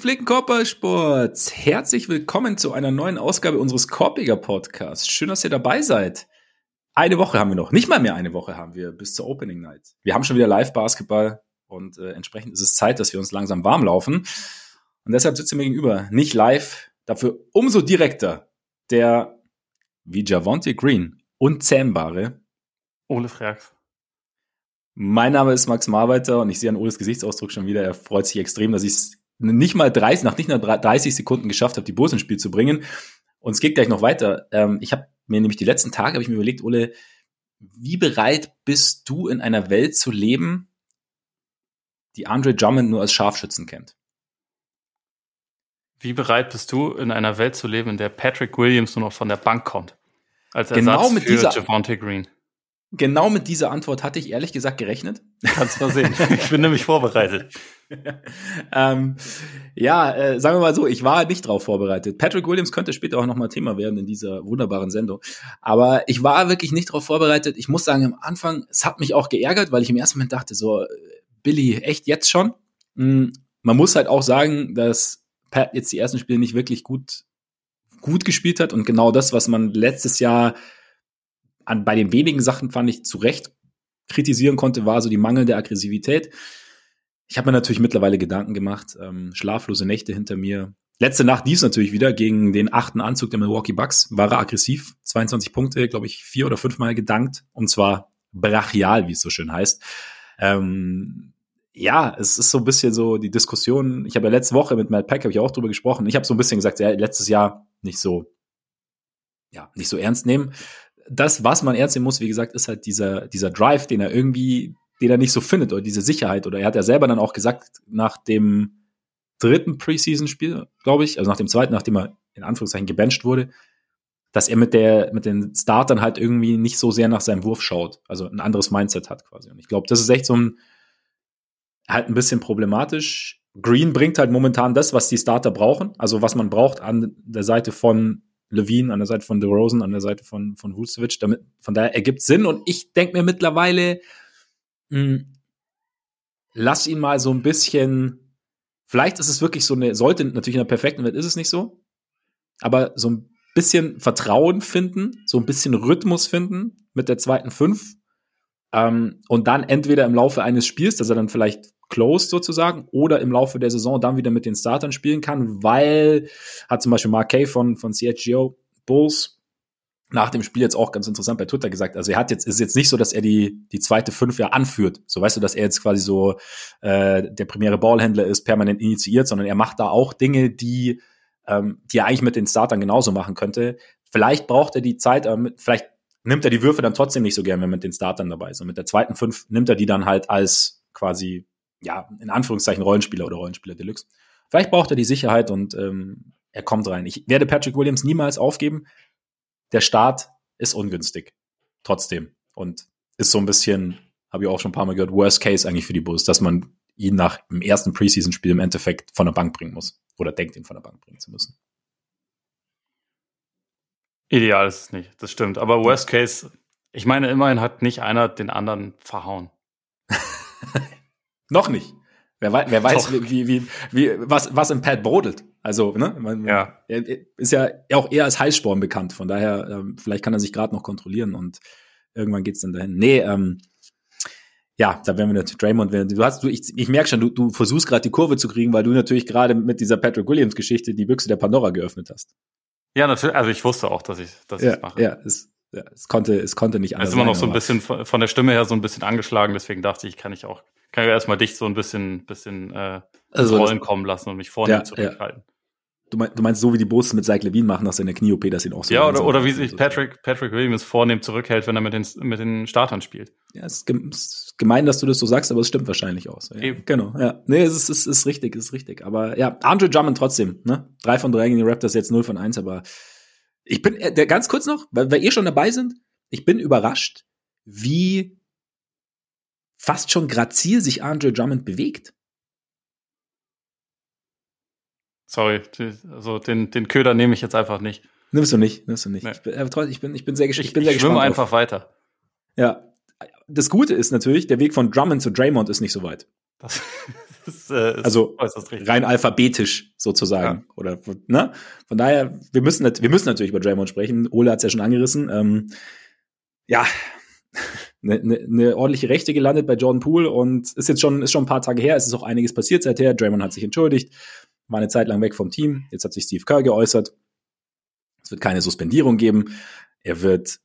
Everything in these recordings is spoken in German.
Gepflegten Korbballsports, herzlich willkommen zu einer neuen Ausgabe unseres Korbiger Podcasts. Schön, dass ihr dabei seid. Eine Woche haben wir noch, nicht mal mehr eine Woche haben wir bis zur Opening Night. Wir haben schon wieder Live-Basketball und äh, entsprechend ist es Zeit, dass wir uns langsam warm laufen. Und deshalb sitzt ihr mir gegenüber, nicht live, dafür umso direkter, der wie Javonte Green unzähmbare Ole Frags. Mein Name ist Max Marbeiter und ich sehe an Oles Gesichtsausdruck schon wieder, er freut sich extrem, dass ich es nicht mal 30, nach nicht mal 30 Sekunden geschafft habe, die Bulls ins Spiel zu bringen. Und es geht gleich noch weiter. Ähm, ich habe mir nämlich die letzten Tage, habe ich mir überlegt, Ole, wie bereit bist du in einer Welt zu leben, die Andre Drummond nur als Scharfschützen kennt? Wie bereit bist du in einer Welt zu leben, in der Patrick Williams nur noch von der Bank kommt? Als Ersatz genau mit für dieser, Javante Green. Genau mit dieser Antwort hatte ich ehrlich gesagt gerechnet. Kannst mal sehen. ich bin nämlich vorbereitet. ähm, ja, äh, sagen wir mal so, ich war nicht drauf vorbereitet. Patrick Williams könnte später auch nochmal Thema werden in dieser wunderbaren Sendung. Aber ich war wirklich nicht drauf vorbereitet. Ich muss sagen, am Anfang, es hat mich auch geärgert, weil ich im ersten Moment dachte, so, Billy, echt jetzt schon? Mhm. Man muss halt auch sagen, dass Pat jetzt die ersten Spiele nicht wirklich gut, gut gespielt hat und genau das, was man letztes Jahr an, bei den wenigen Sachen fand ich zu Recht kritisieren konnte, war so die mangelnde Aggressivität. Ich habe mir natürlich mittlerweile Gedanken gemacht, ähm, schlaflose Nächte hinter mir. Letzte Nacht dies natürlich wieder gegen den achten Anzug der Milwaukee Bucks. War er aggressiv, 22 Punkte, glaube ich, vier oder fünfmal gedankt und zwar brachial, wie es so schön heißt. Ähm, ja, es ist so ein bisschen so die Diskussion. Ich habe ja letzte Woche mit Matt Peck habe ich auch drüber gesprochen. Ich habe so ein bisschen gesagt, ja, letztes Jahr nicht so, ja, nicht so ernst nehmen das, was man nehmen muss, wie gesagt, ist halt dieser, dieser Drive, den er irgendwie, den er nicht so findet, oder diese Sicherheit. Oder er hat ja selber dann auch gesagt, nach dem dritten Preseason-Spiel, glaube ich, also nach dem zweiten, nachdem er in Anführungszeichen gebencht wurde, dass er mit der, mit den Startern halt irgendwie nicht so sehr nach seinem Wurf schaut, also ein anderes Mindset hat quasi. Und ich glaube, das ist echt so ein, halt ein bisschen problematisch. Green bringt halt momentan das, was die Starter brauchen, also was man braucht an der Seite von Levine, an der Seite von DeRozan, an der Seite von, von Vucevic. Damit, von daher ergibt Sinn. Und ich denke mir mittlerweile, mh, hm, lass ihn mal so ein bisschen, vielleicht ist es wirklich so eine, sollte natürlich in der perfekten Welt ist es nicht so, aber so ein bisschen Vertrauen finden, so ein bisschen Rhythmus finden mit der zweiten Fünf. Ähm, und dann entweder im Laufe eines Spiels, dass er dann vielleicht closed sozusagen oder im Laufe der Saison dann wieder mit den Startern spielen kann, weil hat zum Beispiel Mark Kay von, von CHGO Bulls nach dem Spiel jetzt auch ganz interessant bei Twitter gesagt. Also er hat jetzt, ist jetzt nicht so, dass er die, die zweite fünf ja anführt. So weißt du, dass er jetzt quasi so äh, der primäre Ballhändler ist, permanent initiiert, sondern er macht da auch Dinge, die, ähm, die er eigentlich mit den Startern genauso machen könnte. Vielleicht braucht er die Zeit, mit, vielleicht nimmt er die Würfe dann trotzdem nicht so gern, wenn er mit den Startern dabei ist. Und mit der zweiten fünf nimmt er die dann halt als quasi ja, in Anführungszeichen Rollenspieler oder Rollenspieler Deluxe. Vielleicht braucht er die Sicherheit und ähm, er kommt rein. Ich werde Patrick Williams niemals aufgeben. Der Start ist ungünstig. Trotzdem. Und ist so ein bisschen, habe ich auch schon ein paar Mal gehört, Worst Case eigentlich für die Bulls, dass man ihn nach dem ersten Preseason-Spiel im Endeffekt von der Bank bringen muss. Oder denkt, ihn von der Bank bringen zu müssen. Ideal ist es nicht, das stimmt. Aber Worst Case, ich meine, immerhin hat nicht einer den anderen verhauen. Noch nicht. Wer, weiß, wer weiß, wie, wie, wie, was, was im Pad brodelt. Also, ne, man, ja. er ist ja auch eher als Heißsporn bekannt. Von daher, ähm, vielleicht kann er sich gerade noch kontrollieren und irgendwann geht's dann dahin. Nee, ähm, ja, da werden wir natürlich Draymond werden. Du hast, du, ich, ich merke schon, du, du versuchst gerade die Kurve zu kriegen, weil du natürlich gerade mit dieser Patrick Williams Geschichte die Büchse der Pandora geöffnet hast. Ja, natürlich. Also ich wusste auch, dass ich, dass ja, mache. Ja, es, ja, es konnte, es konnte nicht anders. Es ist immer noch so ein bisschen von der Stimme her so ein bisschen angeschlagen. Deswegen dachte ich, kann ich auch kann ich erstmal dich so ein bisschen, bisschen äh, also Rollen das, kommen lassen und mich vorne ja, zurückhalten. Ja. Du, meinst, du meinst so wie die Bulls mit Zach Levine machen nach seiner Knie-OP, dass ihn auch so. Ja, oder, oder wie sich Patrick, Patrick Williams vornehm zurückhält, wenn er mit den, mit den Startern spielt. Ja, es ist gemein, dass du das so sagst, aber es stimmt wahrscheinlich aus. Ja, Eben. Genau, ja. Nee, es ist, es ist richtig, es ist richtig. Aber ja, Andre Drummond trotzdem, ne? Drei von drei gegen die Raptors, jetzt null von eins, aber ich bin, äh, ganz kurz noch, weil, weil ihr schon dabei sind, ich bin überrascht, wie fast schon grazil sich Andre Drummond bewegt. Sorry, also den, den Köder nehme ich jetzt einfach nicht. Nimmst du nicht, nimmst du nicht. Nee. Ich, bin, ich, bin, ich bin sehr, gesch ich bin sehr ich gespannt. Ich schwimme einfach auf. weiter. Ja. Das Gute ist natürlich, der Weg von Drummond zu Draymond ist nicht so weit. Das, das, äh, also rein alphabetisch sozusagen. Ja. Oder ne? Von daher, wir müssen, wir müssen natürlich über Draymond sprechen. Ole hat es ja schon angerissen. Ähm, ja, eine, eine, eine ordentliche Rechte gelandet bei Jordan Poole und ist jetzt schon, ist schon ein paar Tage her. Es ist auch einiges passiert seither. Draymond hat sich entschuldigt, war eine Zeit lang weg vom Team. Jetzt hat sich Steve Kerr geäußert. Es wird keine Suspendierung geben. Er wird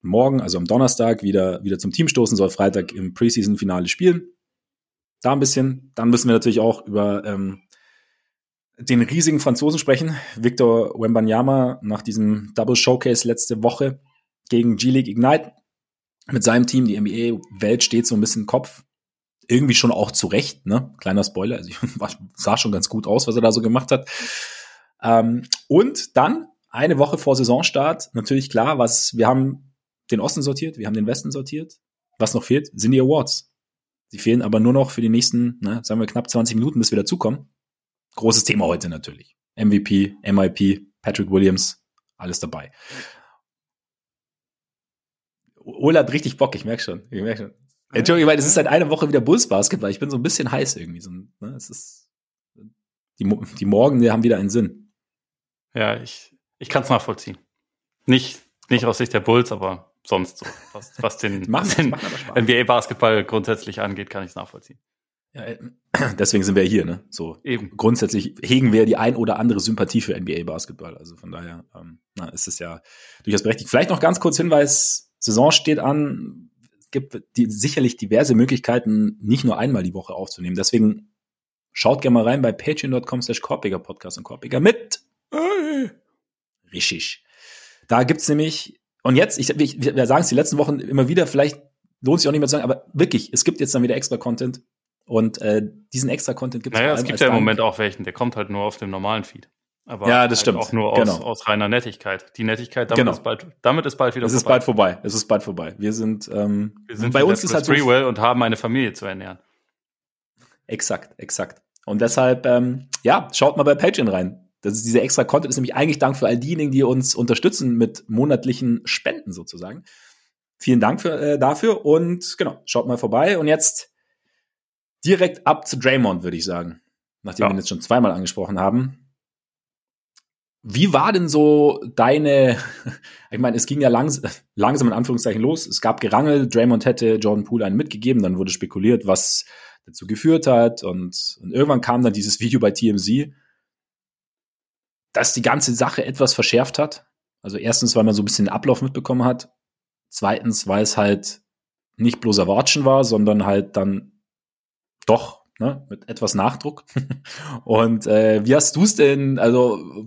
morgen, also am Donnerstag, wieder, wieder zum Team stoßen, soll Freitag im Preseason-Finale spielen. Da ein bisschen. Dann müssen wir natürlich auch über ähm, den riesigen Franzosen sprechen. Victor Wembanyama nach diesem Double Showcase letzte Woche gegen G-League Ignite mit seinem Team. Die NBA-Welt steht so ein bisschen im Kopf. Irgendwie schon auch zurecht, ne? Kleiner Spoiler. Also ich, sah schon ganz gut aus, was er da so gemacht hat. Ähm, und dann eine Woche vor Saisonstart, natürlich klar, was, wir haben den Osten sortiert, wir haben den Westen sortiert. Was noch fehlt, sind die Awards. Sie fehlen aber nur noch für die nächsten, ne, sagen wir, knapp 20 Minuten, bis wir dazukommen. Großes Thema heute natürlich. MVP, MIP, Patrick Williams, alles dabei. Ola hat richtig Bock, ich merke schon. Ich merk schon. Entschuldigung, weil es ist seit einer Woche wieder Bulls Basketball. Ich bin so ein bisschen heiß irgendwie. So, ne, es ist, die, die Morgen, die haben wieder einen Sinn. Ja, ich, ich kann es nachvollziehen. Nicht, nicht aus Sicht der Bulls, aber sonst so. Was, was den, den NBA-Basketball grundsätzlich angeht, kann ich es nachvollziehen. Ja, äh, deswegen sind wir hier, ne? So Eben. grundsätzlich hegen wir die ein oder andere Sympathie für NBA-Basketball. Also von daher ähm, na, ist es ja durchaus berechtigt. Vielleicht noch ganz kurz Hinweis Saison steht an. Es gibt die, sicherlich diverse Möglichkeiten, nicht nur einmal die Woche aufzunehmen. Deswegen schaut gerne mal rein bei patreon.com slash Korpiger Podcast und Korpiger mit. Richtig. Da gibt's nämlich, und jetzt, ich, ich, wir sagen es die letzten Wochen immer wieder, vielleicht lohnt sich auch nicht mehr zu sagen, aber wirklich, es gibt jetzt dann wieder extra Content. Und äh, diesen extra Content gibt es Naja, es gibt ja im Moment auch welchen, der kommt halt nur auf dem normalen Feed. Aber ja, das halt stimmt. auch nur aus, genau. aus reiner Nettigkeit. Die Nettigkeit, damit, genau. ist, bald, damit ist bald wieder es vorbei. Es ist bald vorbei. Es ist bald vorbei. Wir sind, ähm, Wir sind bei uns ist halt so Freewell und haben eine Familie zu ernähren. Exakt, exakt. Und deshalb, ähm, ja, schaut mal bei Patreon rein. Das ist dieser extra Content ist nämlich eigentlich Dank für all diejenigen, die uns unterstützen mit monatlichen Spenden sozusagen. Vielen Dank für, äh, dafür und genau, schaut mal vorbei. Und jetzt direkt ab zu Draymond, würde ich sagen. Nachdem ja. wir ihn jetzt schon zweimal angesprochen haben. Wie war denn so deine, ich meine, es ging ja langs langsam in Anführungszeichen los. Es gab Gerangel, Draymond hätte Jordan Poole einen mitgegeben, dann wurde spekuliert, was dazu geführt hat und, und irgendwann kam dann dieses Video bei TMZ, das die ganze Sache etwas verschärft hat. Also erstens, weil man so ein bisschen den Ablauf mitbekommen hat. Zweitens, weil es halt nicht bloßer Watschen war, sondern halt dann doch ne, mit etwas Nachdruck. Und äh, wie hast du es denn, also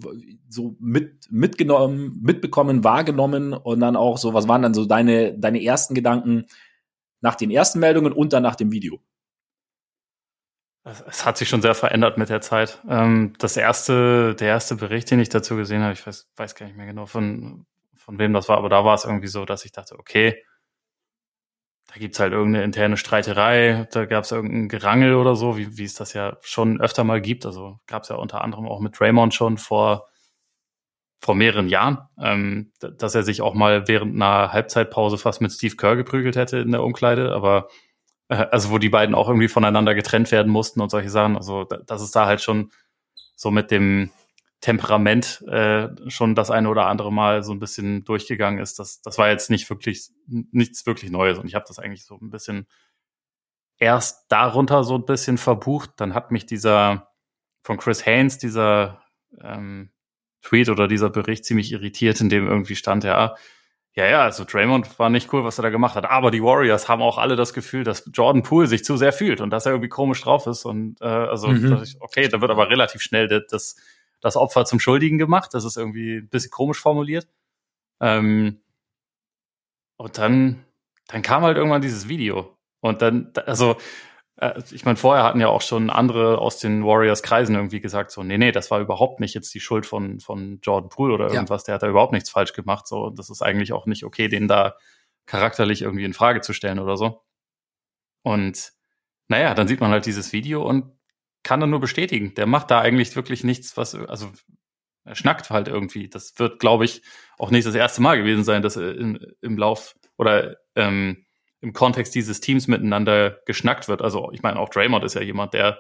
so mit, mitgenommen, mitbekommen, wahrgenommen und dann auch so, was waren dann so deine, deine ersten Gedanken nach den ersten Meldungen und dann nach dem Video? Es hat sich schon sehr verändert mit der Zeit. Ähm, das erste, der erste Bericht, den ich dazu gesehen habe, ich weiß, weiß gar nicht mehr genau von, von wem das war, aber da war es irgendwie so, dass ich dachte, okay, da gibt's halt irgendeine interne Streiterei, da gab's irgendein Gerangel oder so, wie, wie es das ja schon öfter mal gibt. Also gab's ja unter anderem auch mit Raymond schon vor, vor mehreren Jahren, ähm, dass er sich auch mal während einer Halbzeitpause fast mit Steve Kerr geprügelt hätte in der Umkleide, aber äh, also wo die beiden auch irgendwie voneinander getrennt werden mussten und solche Sachen. Also das ist da halt schon so mit dem Temperament äh, schon das eine oder andere Mal so ein bisschen durchgegangen ist. Das, das war jetzt nicht wirklich nichts wirklich Neues und ich habe das eigentlich so ein bisschen erst darunter so ein bisschen verbucht. Dann hat mich dieser von Chris Haynes dieser ähm, Tweet oder dieser Bericht ziemlich irritiert, in dem irgendwie stand, ja, ja, ja, also Draymond war nicht cool, was er da gemacht hat. Aber die Warriors haben auch alle das Gefühl, dass Jordan Poole sich zu sehr fühlt und dass er irgendwie komisch drauf ist. Und äh, also, mhm. ich, okay, da wird aber relativ schnell das, das, Opfer zum Schuldigen gemacht. Das ist irgendwie ein bisschen komisch formuliert. Ähm, und dann, dann kam halt irgendwann dieses Video. Und dann, also äh, ich meine, vorher hatten ja auch schon andere aus den Warriors-Kreisen irgendwie gesagt, so, nee, nee, das war überhaupt nicht jetzt die Schuld von, von Jordan Poole oder irgendwas, ja. der hat da überhaupt nichts falsch gemacht, so, das ist eigentlich auch nicht okay, den da charakterlich irgendwie in Frage zu stellen oder so. Und naja, dann sieht man halt dieses Video und kann dann nur bestätigen, der macht da eigentlich wirklich nichts, was, also er schnackt halt irgendwie. Das wird, glaube ich, auch nicht das erste Mal gewesen sein, dass er im, im Lauf oder ähm, im Kontext dieses Teams miteinander geschnackt wird. Also ich meine, auch Draymond ist ja jemand, der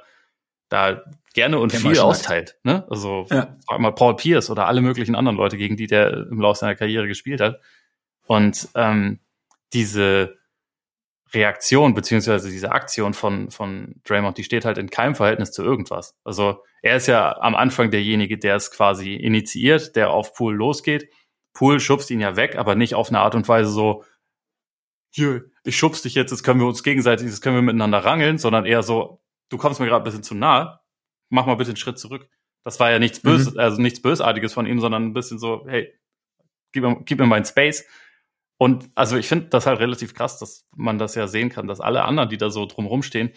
da gerne und viel austeilt. Ne? Also ja. frag mal Paul Pierce oder alle möglichen anderen Leute, gegen die der im Laufe seiner Karriere gespielt hat. Und ähm, diese Reaktion beziehungsweise diese Aktion von, von Draymond, die steht halt in keinem Verhältnis zu irgendwas. Also er ist ja am Anfang derjenige, der es quasi initiiert, der auf Pool losgeht. Pool schubst ihn ja weg, aber nicht auf eine Art und Weise so, hier, ich schubst dich jetzt, jetzt können wir uns gegenseitig, jetzt können wir miteinander rangeln, sondern eher so, du kommst mir gerade ein bisschen zu nah, mach mal bitte einen Schritt zurück. Das war ja nichts Böses, mhm. also nichts Bösartiges von ihm, sondern ein bisschen so, hey, gib mir, gib mir meinen Space. Und also ich finde das halt relativ krass, dass man das ja sehen kann, dass alle anderen, die da so drumherum stehen,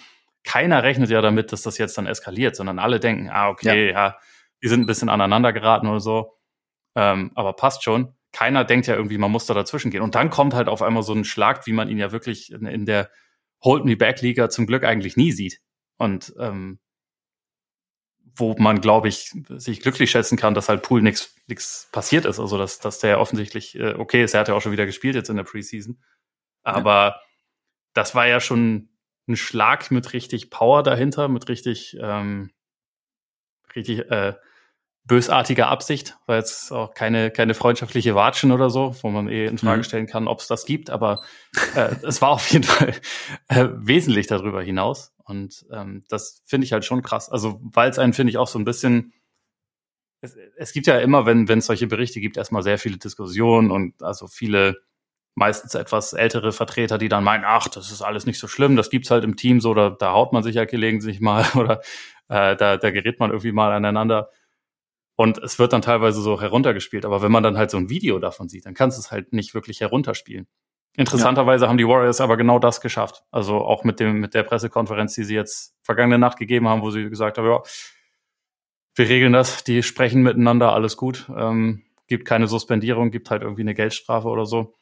keiner rechnet ja damit, dass das jetzt dann eskaliert, sondern alle denken, ah, okay, ja, ja die sind ein bisschen aneinander geraten oder so. Ähm, aber passt schon. Keiner denkt ja irgendwie, man muss da dazwischen gehen. Und dann kommt halt auf einmal so ein Schlag, wie man ihn ja wirklich in, in der Hold Me Back Liga zum Glück eigentlich nie sieht. Und ähm, wo man, glaube ich, sich glücklich schätzen kann, dass halt Pool nichts passiert ist. Also dass, dass der offensichtlich äh, okay ist. Er hat ja auch schon wieder gespielt jetzt in der Preseason. Aber ja. das war ja schon ein Schlag mit richtig Power dahinter, mit richtig, ähm, richtig äh, bösartiger Absicht. War jetzt auch keine, keine freundschaftliche Watschen oder so, wo man eh in Frage mhm. stellen kann, ob es das gibt. Aber äh, es war auf jeden Fall äh, wesentlich darüber hinaus. Und ähm, das finde ich halt schon krass. Also, weil es einen, finde ich, auch so ein bisschen. Es, es gibt ja immer, wenn es solche Berichte gibt, erstmal sehr viele Diskussionen und also viele meistens etwas ältere Vertreter, die dann meinen, ach, das ist alles nicht so schlimm, das gibt's halt im Team so, da, da haut man sich ja gelegentlich mal oder äh, da, da gerät man irgendwie mal aneinander. Und es wird dann teilweise so heruntergespielt. Aber wenn man dann halt so ein Video davon sieht, dann kannst du es halt nicht wirklich herunterspielen. Interessanterweise ja. haben die Warriors aber genau das geschafft. Also auch mit dem, mit der Pressekonferenz, die sie jetzt vergangene Nacht gegeben haben, wo sie gesagt haben, ja, wir regeln das, die sprechen miteinander, alles gut, ähm, gibt keine Suspendierung, gibt halt irgendwie eine Geldstrafe oder so.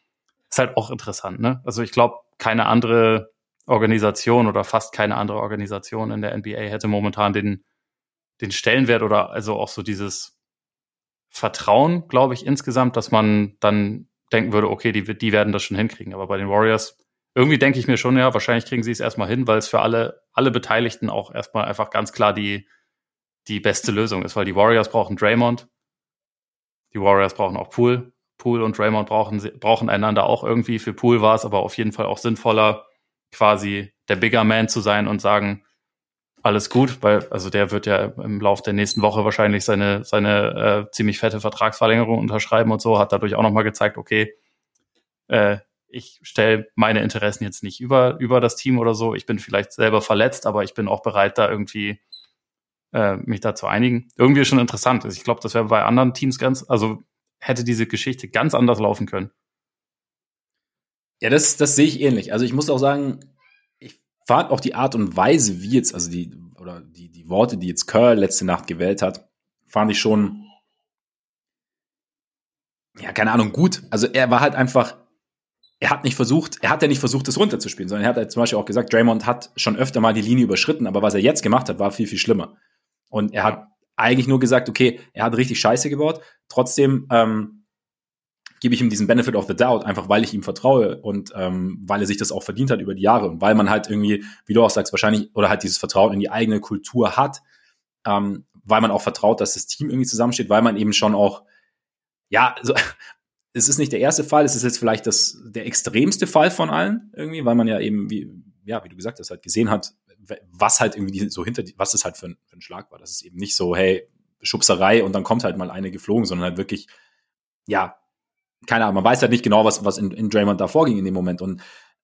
Ist halt auch interessant, ne? Also ich glaube, keine andere Organisation oder fast keine andere Organisation in der NBA hätte momentan den, den Stellenwert oder also auch so dieses Vertrauen, glaube ich, insgesamt, dass man dann denken würde, okay, die, die werden das schon hinkriegen. Aber bei den Warriors, irgendwie denke ich mir schon, ja, wahrscheinlich kriegen sie es erstmal hin, weil es für alle, alle Beteiligten auch erstmal einfach ganz klar die, die beste Lösung ist, weil die Warriors brauchen Draymond, die Warriors brauchen auch Pool. Pool und Draymond brauchen, brauchen einander auch irgendwie. Für Pool war es aber auf jeden Fall auch sinnvoller, quasi der Bigger Man zu sein und sagen, alles gut, weil also der wird ja im Laufe der nächsten Woche wahrscheinlich seine seine äh, ziemlich fette Vertragsverlängerung unterschreiben und so, hat dadurch auch nochmal gezeigt, okay, äh, ich stelle meine Interessen jetzt nicht über über das Team oder so. Ich bin vielleicht selber verletzt, aber ich bin auch bereit, da irgendwie äh, mich da zu einigen. Irgendwie ist schon interessant. Ich glaube, das wäre bei anderen Teams ganz, also hätte diese Geschichte ganz anders laufen können. Ja, das, das sehe ich ähnlich. Also ich muss auch sagen, fand auch die Art und Weise, wie jetzt, also die, oder die, die Worte, die jetzt Curl letzte Nacht gewählt hat, fand ich schon, ja, keine Ahnung, gut. Also er war halt einfach, er hat nicht versucht, er hat ja nicht versucht, das runterzuspielen, sondern er hat halt zum Beispiel auch gesagt, Draymond hat schon öfter mal die Linie überschritten, aber was er jetzt gemacht hat, war viel, viel schlimmer. Und er hat eigentlich nur gesagt, okay, er hat richtig Scheiße gebaut, trotzdem ähm, gebe ich ihm diesen Benefit of the Doubt, einfach weil ich ihm vertraue und ähm, weil er sich das auch verdient hat über die Jahre und weil man halt irgendwie, wie du auch sagst, wahrscheinlich oder halt dieses Vertrauen in die eigene Kultur hat, ähm, weil man auch vertraut, dass das Team irgendwie zusammensteht, weil man eben schon auch, ja, also, es ist nicht der erste Fall, es ist jetzt vielleicht das, der extremste Fall von allen irgendwie, weil man ja eben, wie, ja, wie du gesagt hast, halt gesehen hat, was halt irgendwie so hinter, was es halt für ein, für ein Schlag war. Das ist eben nicht so, hey, Schubserei und dann kommt halt mal eine geflogen, sondern halt wirklich, ja, keine Ahnung, man weiß halt nicht genau, was, was in, in Draymond da vorging in dem Moment. Und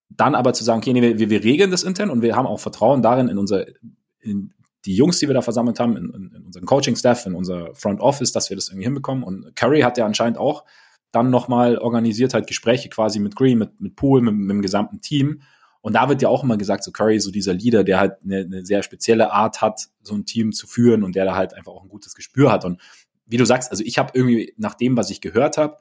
dann aber zu sagen, okay, nee, wir, wir regeln das intern und wir haben auch Vertrauen darin in unser, in die Jungs, die wir da versammelt haben, in, in, in unseren Coaching-Staff, in unser Front Office, dass wir das irgendwie hinbekommen. Und Curry hat ja anscheinend auch dann nochmal organisiert halt Gespräche quasi mit Green, mit, mit Poole, mit, mit dem gesamten Team. Und da wird ja auch immer gesagt, so Curry, so dieser Leader, der halt eine, eine sehr spezielle Art hat, so ein Team zu führen und der da halt einfach auch ein gutes Gespür hat. Und wie du sagst, also ich habe irgendwie nach dem, was ich gehört habe,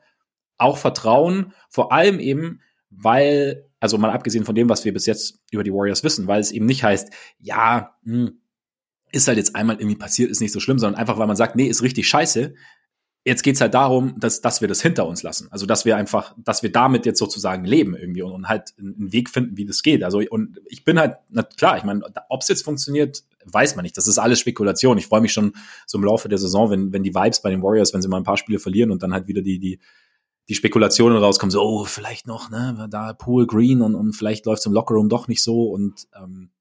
auch Vertrauen, vor allem eben, weil, also mal abgesehen von dem, was wir bis jetzt über die Warriors wissen, weil es eben nicht heißt, ja, mh, hm, ist halt jetzt einmal irgendwie passiert, ist nicht so schlimm, sondern einfach, weil man sagt, nee, ist richtig scheiße, Jetzt geht's halt darum, dass, dass wir das hinter uns lassen. Also dass wir einfach, dass wir damit jetzt sozusagen leben irgendwie und, und halt einen Weg finden, wie das geht. Also und ich bin halt, na klar, ich meine, ob es jetzt funktioniert, weiß man nicht. Das ist alles Spekulation. Ich freue mich schon so im Laufe der Saison, wenn, wenn die Vibes bei den Warriors, wenn sie mal ein paar Spiele verlieren und dann halt wieder die, die, die Spekulationen rauskommen, so, oh, vielleicht noch, ne, da Pool Green und, und vielleicht läuft es im Lockerroom doch nicht so und ähm,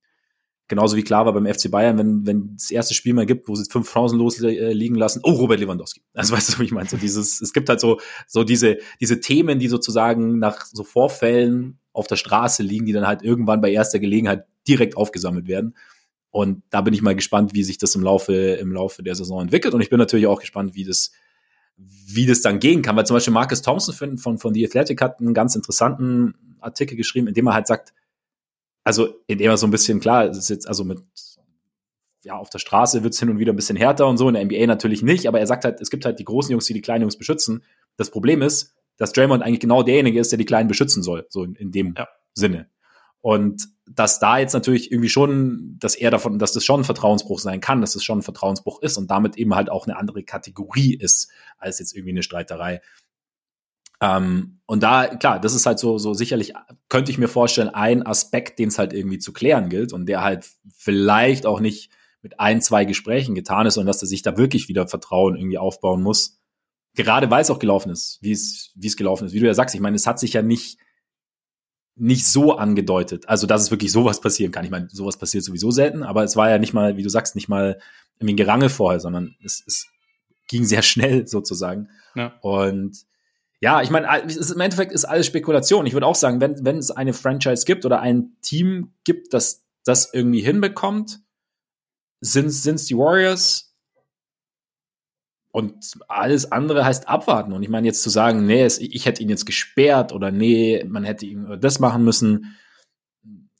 Genauso wie klar war beim FC Bayern, wenn, wenn das erste Spiel mal gibt, wo sie fünf Chancen losliegen lassen, oh, Robert Lewandowski. Also weißt du, wie ich meine? So dieses, es gibt halt so, so diese, diese Themen, die sozusagen nach so Vorfällen auf der Straße liegen, die dann halt irgendwann bei erster Gelegenheit direkt aufgesammelt werden. Und da bin ich mal gespannt, wie sich das im Laufe, im Laufe der Saison entwickelt. Und ich bin natürlich auch gespannt, wie das, wie das dann gehen kann. Weil zum Beispiel Marcus Thompson von, von, von The Athletic hat einen ganz interessanten Artikel geschrieben, in dem er halt sagt, also indem er so ein bisschen, klar, es ist jetzt also mit, ja, auf der Straße wird es hin und wieder ein bisschen härter und so, in der NBA natürlich nicht, aber er sagt halt, es gibt halt die großen Jungs, die die kleinen Jungs beschützen. Das Problem ist, dass Draymond eigentlich genau derjenige ist, der die Kleinen beschützen soll, so in, in dem ja. Sinne. Und dass da jetzt natürlich irgendwie schon, dass er davon, dass das schon ein Vertrauensbruch sein kann, dass das schon ein Vertrauensbruch ist und damit eben halt auch eine andere Kategorie ist, als jetzt irgendwie eine Streiterei. Ähm, und da, klar, das ist halt so, so sicherlich, könnte ich mir vorstellen, ein Aspekt, den es halt irgendwie zu klären gilt und der halt vielleicht auch nicht mit ein, zwei Gesprächen getan ist und dass er sich da wirklich wieder Vertrauen irgendwie aufbauen muss. Gerade weil es auch gelaufen ist, wie es, wie es gelaufen ist. Wie du ja sagst, ich meine, es hat sich ja nicht, nicht so angedeutet. Also, dass es wirklich sowas passieren kann. Ich meine, sowas passiert sowieso selten, aber es war ja nicht mal, wie du sagst, nicht mal irgendwie ein Gerangel vorher, sondern es, es ging sehr schnell sozusagen. Ja. Und ja, ich meine, im Endeffekt ist alles Spekulation. Ich würde auch sagen, wenn, wenn es eine Franchise gibt oder ein Team gibt, das das irgendwie hinbekommt, sind es die Warriors. Und alles andere heißt abwarten. Und ich meine, jetzt zu sagen, nee, es, ich hätte ihn jetzt gesperrt oder nee, man hätte ihn das machen müssen,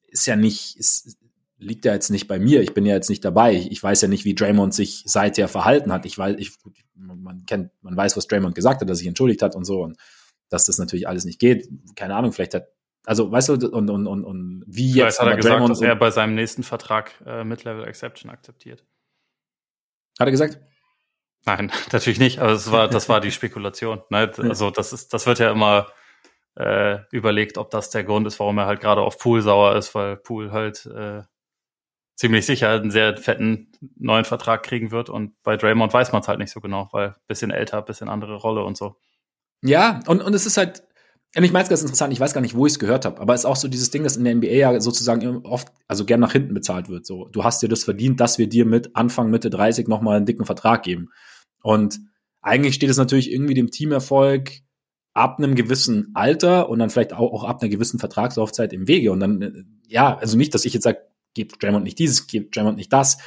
ist ja nicht, ist, liegt ja jetzt nicht bei mir. Ich bin ja jetzt nicht dabei. Ich weiß ja nicht, wie Draymond sich seither verhalten hat. Ich weiß, ich, man kennt, man weiß, was Draymond gesagt hat, dass er sich entschuldigt hat und so und dass das natürlich alles nicht geht. Keine Ahnung, vielleicht hat, also weißt du, und, und, und, und wie vielleicht jetzt. hat er gesagt, Draymond dass er bei seinem nächsten Vertrag äh, Mid-Level Exception akzeptiert. Hat er gesagt? Nein, natürlich nicht. Aber das war, das war die Spekulation. Ne? Also das ist, das wird ja immer äh, überlegt, ob das der Grund ist, warum er halt gerade auf Pool sauer ist, weil Pool halt äh, ziemlich sicher einen sehr fetten neuen Vertrag kriegen wird. Und bei Draymond weiß man es halt nicht so genau, weil bisschen älter, bisschen andere Rolle und so. Ja, und, und es ist halt, und ich meine es ganz interessant, ich weiß gar nicht, wo ich es gehört habe, aber es ist auch so dieses Ding, dass in der NBA ja sozusagen oft, also gern nach hinten bezahlt wird. So, du hast dir das verdient, dass wir dir mit Anfang, Mitte 30 nochmal einen dicken Vertrag geben. Und eigentlich steht es natürlich irgendwie dem Teamerfolg ab einem gewissen Alter und dann vielleicht auch, auch ab einer gewissen Vertragslaufzeit im Wege. Und dann, äh, ja, also nicht, dass ich jetzt sage, gibt Draymond nicht dieses, gibt Draymond nicht das.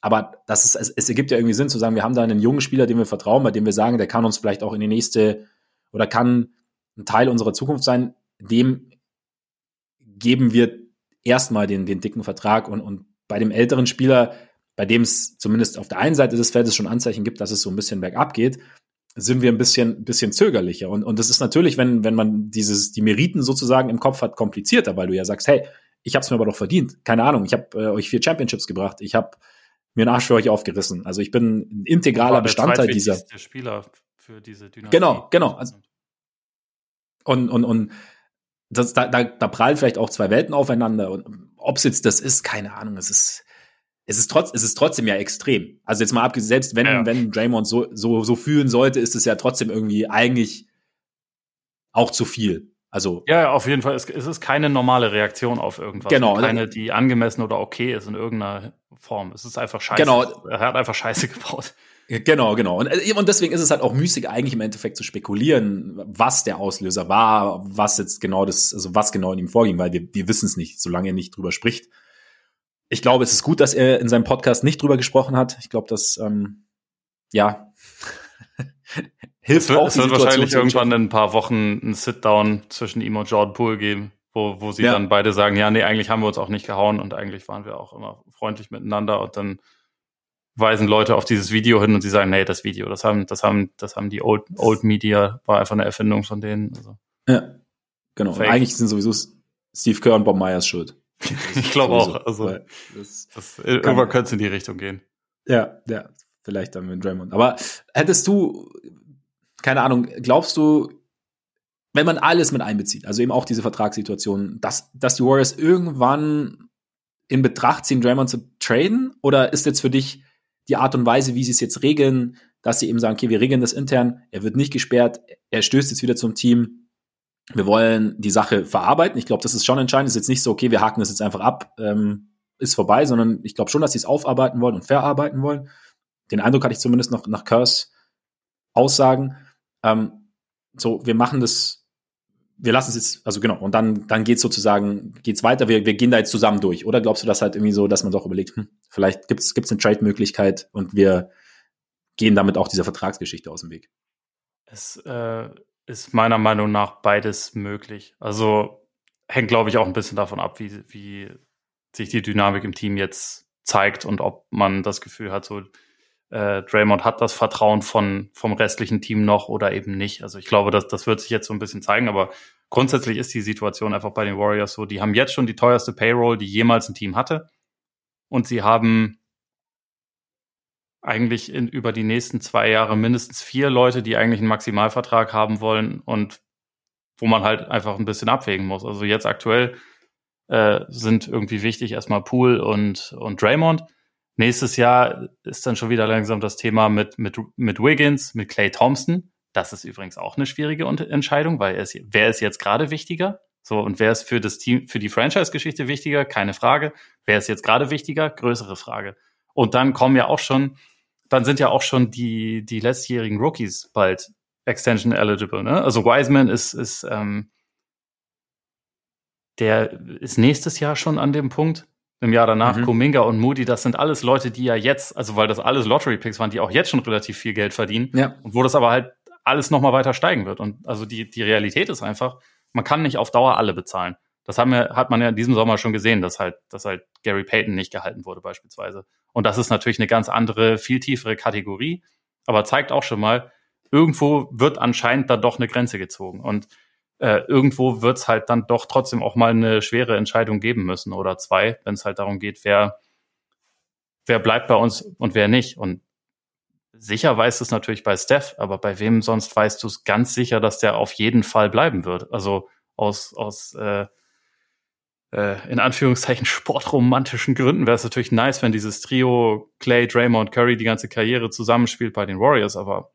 Aber das ist, es, es ergibt ja irgendwie Sinn zu sagen, wir haben da einen jungen Spieler, dem wir vertrauen, bei dem wir sagen, der kann uns vielleicht auch in die nächste oder kann ein Teil unserer Zukunft sein, dem geben wir erstmal den, den dicken Vertrag und, und bei dem älteren Spieler, bei dem es zumindest auf der einen Seite des Feldes schon Anzeichen gibt, dass es so ein bisschen bergab geht, sind wir ein bisschen, bisschen zögerlicher. Und, und das ist natürlich, wenn, wenn man dieses, die Meriten sozusagen im Kopf hat, komplizierter, weil du ja sagst, hey, ich habe es mir aber doch verdient. Keine Ahnung, ich habe äh, euch vier Championships gebracht. Ich habe mir einen Arsch für euch aufgerissen. Also ich bin ein integraler Bestandteil dieser. Spieler für diese Dynastie. Genau, genau. Also, und und und das, da, da, da prallen vielleicht auch zwei Welten aufeinander. Und ob es jetzt das ist, keine Ahnung. Es ist es ist, trotz, es ist trotzdem ja extrem. Also jetzt mal abgesehen, selbst wenn, ja. wenn Draymond so, so, so fühlen sollte, ist es ja trotzdem irgendwie eigentlich auch zu viel. Also ja, auf jeden Fall. Es, es ist keine normale Reaktion auf irgendwas. Genau. Keine, die angemessen oder okay ist in irgendeiner Form. Es ist einfach scheiße. Genau. Er hat einfach Scheiße gebaut. Genau, genau. Und, äh, und deswegen ist es halt auch müßig, eigentlich im Endeffekt zu spekulieren, was der Auslöser war, was jetzt genau das, also was genau in ihm vorging, weil wir, wir wissen es nicht, solange er nicht drüber spricht. Ich glaube, es ist gut, dass er in seinem Podcast nicht drüber gesprochen hat. Ich glaube, dass ähm, ja hilft es wird, auch. Es wird wahrscheinlich irgendwann in ein paar Wochen ein Sit-Down zwischen ihm und Jordan Poole geben, wo, wo sie ja. dann beide sagen, ja, nee, eigentlich haben wir uns auch nicht gehauen und eigentlich waren wir auch immer freundlich miteinander und dann weisen Leute auf dieses Video hin und sie sagen, nee, das Video, das haben, das haben, das haben die Old, Old Media, war einfach eine Erfindung von denen. Also. Ja, genau. Eigentlich sind sowieso Steve Kerr und Bob Myers schuld. ich glaube auch. Also, das, das, irgendwann könnte es in die Richtung gehen. Ja, ja, vielleicht dann mit Draymond. Aber hättest du, keine Ahnung, glaubst du, wenn man alles mit einbezieht, also eben auch diese Vertragssituation, dass, dass die Warriors irgendwann in Betracht ziehen, Draymond zu traden? Oder ist jetzt für dich die Art und Weise, wie sie es jetzt regeln, dass sie eben sagen, okay, wir regeln das intern, er wird nicht gesperrt, er stößt jetzt wieder zum Team, wir wollen die Sache verarbeiten. Ich glaube, das ist schon entscheidend. Es ist jetzt nicht so, okay, wir haken das jetzt einfach ab, ähm, ist vorbei, sondern ich glaube schon, dass sie es aufarbeiten wollen und verarbeiten wollen. Den Eindruck hatte ich zumindest noch nach Kurs Aussagen. Ähm, so, wir machen das, wir lassen es jetzt, also genau, und dann, dann geht es sozusagen, geht's weiter, wir, wir gehen da jetzt zusammen durch. Oder glaubst du das halt irgendwie so, dass man doch überlegt, hm, vielleicht gibt es eine Trade-Möglichkeit und wir gehen damit auch dieser Vertragsgeschichte aus dem Weg? Es äh, ist meiner Meinung nach beides möglich. Also hängt, glaube ich, auch ein bisschen davon ab, wie, wie sich die Dynamik im Team jetzt zeigt und ob man das Gefühl hat, so äh, Draymond hat das Vertrauen von, vom restlichen Team noch oder eben nicht. Also ich glaube, das, das wird sich jetzt so ein bisschen zeigen, aber grundsätzlich ist die Situation einfach bei den Warriors so, die haben jetzt schon die teuerste Payroll, die jemals ein Team hatte. Und sie haben eigentlich in, über die nächsten zwei Jahre mindestens vier Leute, die eigentlich einen Maximalvertrag haben wollen und wo man halt einfach ein bisschen abwägen muss. Also jetzt aktuell äh, sind irgendwie wichtig erstmal Poole und, und Draymond. Nächstes Jahr ist dann schon wieder langsam das Thema mit, mit, mit Wiggins, mit Clay Thompson. Das ist übrigens auch eine schwierige Entscheidung, weil es, wer ist jetzt gerade wichtiger? So, und wer ist für das Team, für die Franchise-Geschichte wichtiger? Keine Frage. Wer ist jetzt gerade wichtiger? Größere Frage. Und dann kommen ja auch schon dann sind ja auch schon die, die letztjährigen Rookies bald Extension eligible. Ne? Also Wiseman ist, ist ähm, der ist nächstes Jahr schon an dem Punkt. Im Jahr danach mhm. Kuminga und Moody, das sind alles Leute, die ja jetzt, also weil das alles Lottery Picks waren, die auch jetzt schon relativ viel Geld verdienen. Ja. Und wo das aber halt alles nochmal weiter steigen wird. Und also die, die Realität ist einfach, man kann nicht auf Dauer alle bezahlen. Das haben wir, hat man ja in diesem Sommer schon gesehen, dass halt, dass halt Gary Payton nicht gehalten wurde, beispielsweise. Und das ist natürlich eine ganz andere, viel tiefere Kategorie, aber zeigt auch schon mal, irgendwo wird anscheinend da doch eine Grenze gezogen. Und äh, irgendwo wird es halt dann doch trotzdem auch mal eine schwere Entscheidung geben müssen oder zwei, wenn es halt darum geht, wer, wer bleibt bei uns und wer nicht. Und sicher weißt du es natürlich bei Steph, aber bei wem sonst weißt du es ganz sicher, dass der auf jeden Fall bleiben wird. Also aus, aus äh, äh, in Anführungszeichen sportromantischen Gründen wäre es natürlich nice, wenn dieses Trio Clay, Draymond, Curry die ganze Karriere zusammenspielt bei den Warriors, aber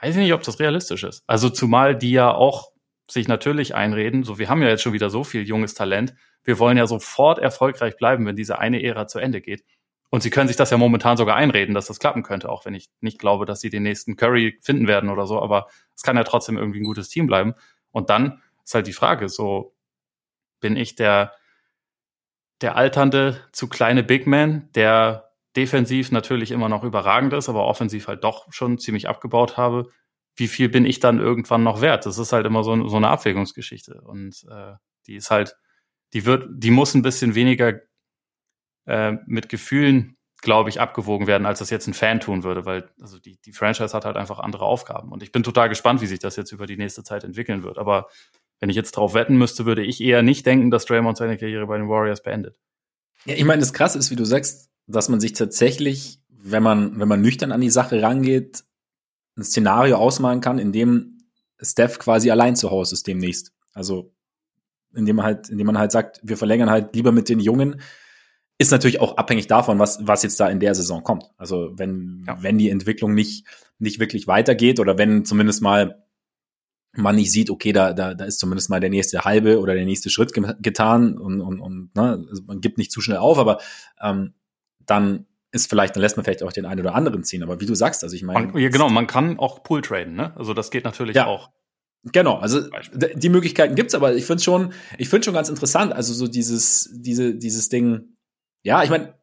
weiß ich nicht, ob das realistisch ist. Also zumal die ja auch sich natürlich einreden, so wir haben ja jetzt schon wieder so viel junges Talent, wir wollen ja sofort erfolgreich bleiben, wenn diese eine Ära zu Ende geht. Und sie können sich das ja momentan sogar einreden, dass das klappen könnte, auch wenn ich nicht glaube, dass sie den nächsten Curry finden werden oder so, aber es kann ja trotzdem irgendwie ein gutes Team bleiben. Und dann ist halt die Frage, so bin ich der, der alternde, zu kleine Big Man, der defensiv natürlich immer noch überragend ist, aber offensiv halt doch schon ziemlich abgebaut habe. Wie viel bin ich dann irgendwann noch wert? Das ist halt immer so, so eine Abwägungsgeschichte. Und äh, die ist halt, die wird, die muss ein bisschen weniger äh, mit Gefühlen, glaube ich, abgewogen werden, als das jetzt ein Fan tun würde, weil also die, die Franchise hat halt einfach andere Aufgaben. Und ich bin total gespannt, wie sich das jetzt über die nächste Zeit entwickeln wird. Aber wenn ich jetzt drauf wetten müsste, würde ich eher nicht denken, dass Draymond seine Karriere bei den Warriors beendet. Ja, ich meine, das Krasse ist, wie du sagst, dass man sich tatsächlich, wenn man, wenn man nüchtern an die Sache rangeht, ein Szenario ausmalen kann, in dem Steph quasi allein zu Hause ist demnächst. Also, indem man halt, indem man halt sagt, wir verlängern halt lieber mit den Jungen, ist natürlich auch abhängig davon, was, was jetzt da in der Saison kommt. Also, wenn, ja. wenn die Entwicklung nicht, nicht wirklich weitergeht oder wenn zumindest mal man nicht sieht, okay, da, da, da ist zumindest mal der nächste halbe oder der nächste Schritt getan und, und, und ne, also man gibt nicht zu schnell auf, aber ähm, dann ist vielleicht, dann lässt man vielleicht auch den einen oder anderen ziehen. Aber wie du sagst, also ich meine. Ja, genau, man kann auch Pool traden, ne? Also das geht natürlich ja. auch. Genau, also die Möglichkeiten gibt's, aber ich finde schon, ich finde schon ganz interessant, also so dieses, diese, dieses Ding, ja, ich meine,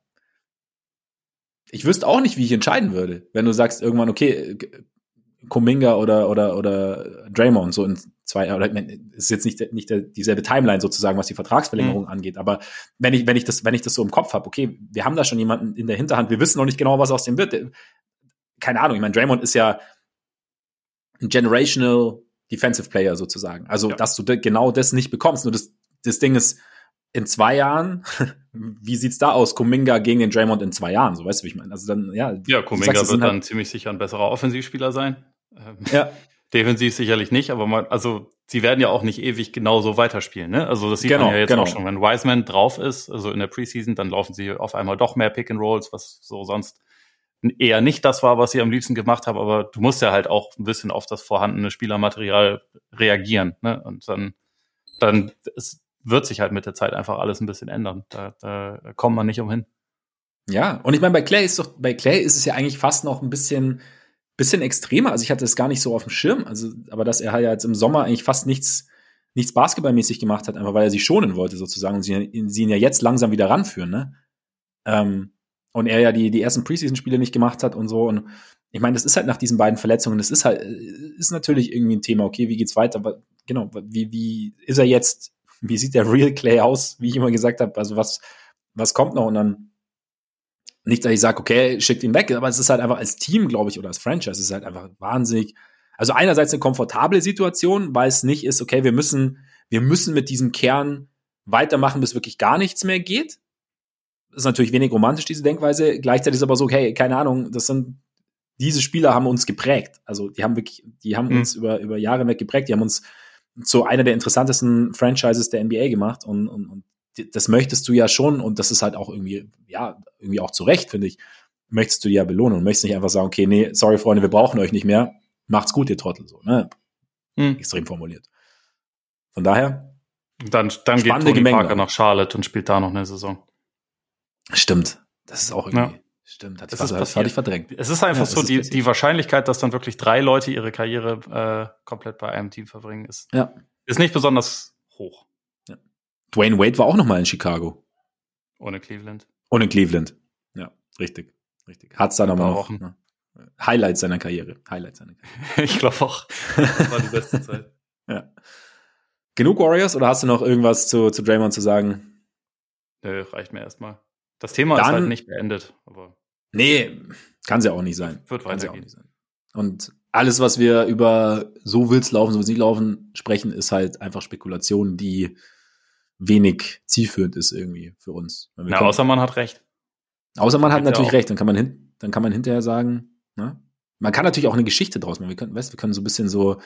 ich wüsste auch nicht, wie ich entscheiden würde, wenn du sagst irgendwann, okay, Kuminga oder, oder, oder Draymond so in zwei, oder ist jetzt nicht, nicht der, dieselbe Timeline sozusagen, was die Vertragsverlängerung mhm. angeht, aber wenn ich, wenn ich das, wenn ich das so im Kopf habe, okay, wir haben da schon jemanden in der Hinterhand, wir wissen noch nicht genau, was aus dem wird. Keine Ahnung, ich meine, Draymond ist ja ein generational Defensive Player sozusagen. Also, ja. dass du genau das nicht bekommst. Nur das, das Ding ist, in zwei Jahren, wie sieht's da aus? Kuminga gegen den Draymond in zwei Jahren, so weißt du, wie ich meine. Also dann, ja. Ja, Kuminga sagst, wird dann halt ziemlich sicher ein besserer Offensivspieler sein. Ähm, ja. Defensiv sicherlich nicht, aber man, also sie werden ja auch nicht ewig genauso weiterspielen. Ne? Also das sieht genau, man ja jetzt genau. auch schon. Wenn Wiseman drauf ist, also in der Preseason, dann laufen sie auf einmal doch mehr Pick and Rolls, was so sonst eher nicht das war, was sie am liebsten gemacht haben. Aber du musst ja halt auch ein bisschen auf das vorhandene Spielermaterial reagieren. Ne? Und dann, dann es wird sich halt mit der Zeit einfach alles ein bisschen ändern. Da, da kommt man nicht umhin. Ja, und ich meine, bei Clay ist doch, bei Clay ist es ja eigentlich fast noch ein bisschen bisschen extremer. Also ich hatte es gar nicht so auf dem Schirm. Also, aber dass er halt jetzt im Sommer eigentlich fast nichts, nichts basketballmäßig gemacht hat, einfach weil er sie schonen wollte sozusagen und sie, sie ihn ja jetzt langsam wieder ranführen, ne? Ähm, und er ja die, die ersten Preseason-Spiele nicht gemacht hat und so. Und ich meine, das ist halt nach diesen beiden Verletzungen, das ist halt, ist natürlich irgendwie ein Thema. Okay, wie geht's weiter? Aber genau, wie, wie ist er jetzt? Wie sieht der Real Clay aus? Wie ich immer gesagt habe, also was, was kommt noch? Und dann nicht, dass ich sage, okay, schickt ihn weg, aber es ist halt einfach als Team, glaube ich, oder als Franchise, es ist halt einfach wahnsinnig. Also einerseits eine komfortable Situation, weil es nicht ist, okay, wir müssen, wir müssen mit diesem Kern weitermachen, bis wirklich gar nichts mehr geht. Das ist natürlich wenig romantisch, diese Denkweise. Gleichzeitig ist aber so, okay, keine Ahnung, das sind, diese Spieler haben uns geprägt. Also die haben wirklich, die haben mhm. uns über, über Jahre hinweg geprägt, die haben uns zu einer der interessantesten Franchises der NBA gemacht und, und, und das möchtest du ja schon und das ist halt auch irgendwie, ja, irgendwie auch zu Recht, finde ich, möchtest du ja belohnen und möchtest nicht einfach sagen, okay, nee, sorry, Freunde, wir brauchen euch nicht mehr, macht's gut, ihr Trottel, so, ne? Hm. Extrem formuliert. Von daher. Dann, dann geht Tony Gemenge Parker nach Charlotte und spielt da noch eine Saison. Stimmt. Das ist auch irgendwie. Ja. Stimmt, hat, das ist passiert. hatte ich verdrängt. Es ist einfach ja, so, die, die Wahrscheinlichkeit, dass dann wirklich drei Leute ihre Karriere äh, komplett bei einem Team verbringen, ist, ja. ist nicht besonders hoch. Dwayne Wade war auch noch mal in Chicago. Ohne Cleveland. Ohne Cleveland. Ja, richtig. Richtig. Hat's dann aber noch. Ne? Highlight seiner Karriere. Highlight seiner Karriere. ich glaube auch. Das war die beste Zeit. ja. Genug Warriors oder hast du noch irgendwas zu, zu Draymond zu sagen? Nö, reicht mir erstmal. Das Thema dann, ist halt nicht beendet. Aber nee, kann es ja auch nicht sein. Wird weitergehen. Ja nicht sein. Und alles, was wir über so will's laufen, so will's nicht laufen, sprechen, ist halt einfach Spekulation, die wenig zielführend ist irgendwie für uns. Na, außer man hat recht. Außer man hat Geht natürlich recht, dann kann man hin, dann kann man hinterher sagen, ne? Man kann natürlich auch eine Geschichte draus machen. Wir können, weißt, wir können so ein bisschen so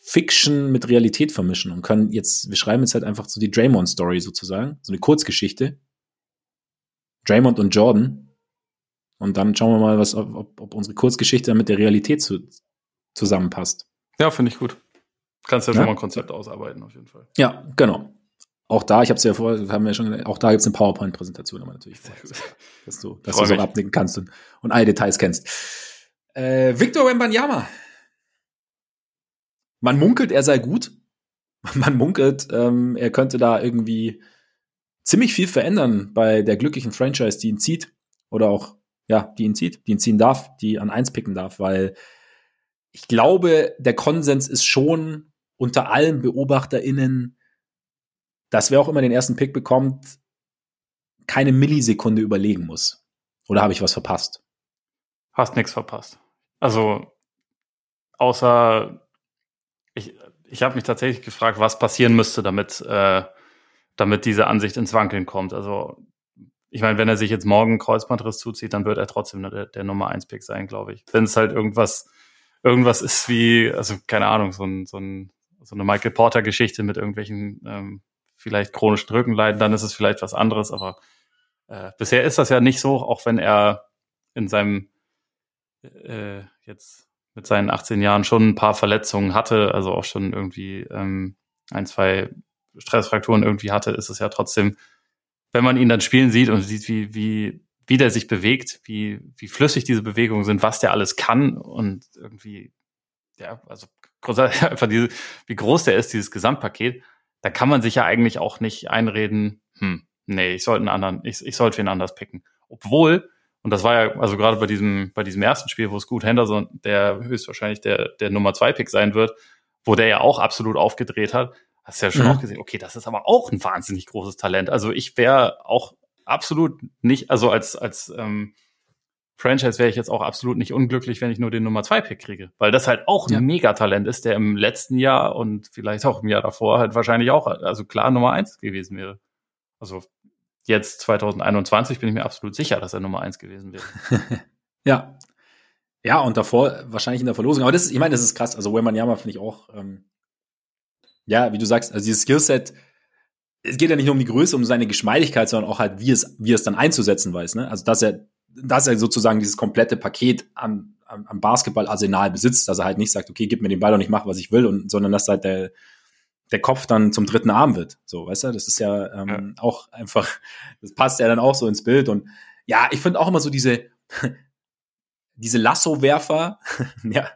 Fiction mit Realität vermischen und können jetzt, wir schreiben jetzt halt einfach so die Draymond-Story sozusagen, so eine Kurzgeschichte. Draymond und Jordan. Und dann schauen wir mal, was, ob, ob unsere Kurzgeschichte mit der Realität zu, zusammenpasst. Ja, finde ich gut. Kannst ja, ja schon mal ein Konzept ausarbeiten, auf jeden Fall. Ja, genau auch da, ich habe es ja vorher, haben wir schon, auch da gibt's eine PowerPoint-Präsentation, aber natürlich, vorher, dass du, dass du so abnicken kannst und, und alle Details kennst. Äh, Victor Wembanyama. Man munkelt, er sei gut. Man munkelt, ähm, er könnte da irgendwie ziemlich viel verändern bei der glücklichen Franchise, die ihn zieht. Oder auch, ja, die ihn zieht, die ihn ziehen darf, die an eins picken darf, weil ich glaube, der Konsens ist schon unter allen BeobachterInnen, dass wer auch immer den ersten Pick bekommt, keine Millisekunde überlegen muss. Oder habe ich was verpasst? Hast nichts verpasst. Also, außer ich, ich habe mich tatsächlich gefragt, was passieren müsste, damit, äh, damit diese Ansicht ins Wankeln kommt. Also, ich meine, wenn er sich jetzt morgen Kreuzbandriss zuzieht, dann wird er trotzdem der, der Nummer 1 Pick sein, glaube ich. Wenn es halt irgendwas, irgendwas ist wie, also keine Ahnung, so, ein, so, ein, so eine Michael Porter Geschichte mit irgendwelchen ähm, vielleicht chronischen Rückenleiden, dann ist es vielleicht was anderes. Aber äh, bisher ist das ja nicht so, auch wenn er in seinem äh, jetzt mit seinen 18 Jahren schon ein paar Verletzungen hatte, also auch schon irgendwie ähm, ein, zwei Stressfrakturen irgendwie hatte, ist es ja trotzdem, wenn man ihn dann spielen sieht und sieht, wie, wie, wie der sich bewegt, wie, wie flüssig diese Bewegungen sind, was der alles kann und irgendwie, ja, also einfach diese, wie groß der ist, dieses Gesamtpaket, da kann man sich ja eigentlich auch nicht einreden, hm, nee, ich sollte einen anderen, ich, ich sollte wen anders picken. Obwohl, und das war ja, also gerade bei diesem, bei diesem ersten Spiel, wo Scoot Henderson, der höchstwahrscheinlich der, der Nummer zwei Pick sein wird, wo der ja auch absolut aufgedreht hat, hast du ja schon mhm. auch gesehen, okay, das ist aber auch ein wahnsinnig großes Talent. Also ich wäre auch absolut nicht, also als, als ähm, Franchise wäre ich jetzt auch absolut nicht unglücklich, wenn ich nur den Nummer zwei Pick kriege, weil das halt auch ein ja. Megatalent ist, der im letzten Jahr und vielleicht auch im Jahr davor halt wahrscheinlich auch, also klar Nummer eins gewesen wäre. Also jetzt 2021 bin ich mir absolut sicher, dass er Nummer eins gewesen wäre. ja. Ja, und davor wahrscheinlich in der Verlosung. Aber das ist, ich meine, das ist krass. Also Wemanyama finde ich auch, ähm, ja, wie du sagst, also dieses Skillset, es geht ja nicht nur um die Größe, um seine Geschmeidigkeit, sondern auch halt, wie es, wie es dann einzusetzen weiß. Ne? Also dass er, dass er sozusagen dieses komplette Paket an, an, an Basketballarsenal besitzt, dass er halt nicht sagt, okay, gib mir den Ball und ich mache, was ich will, und sondern dass halt der, der Kopf dann zum dritten Arm wird. So, weißt du, das ist ja, ähm, ja. auch einfach, das passt ja dann auch so ins Bild. Und ja, ich finde auch immer so diese, diese Lasso-Werfer, ja,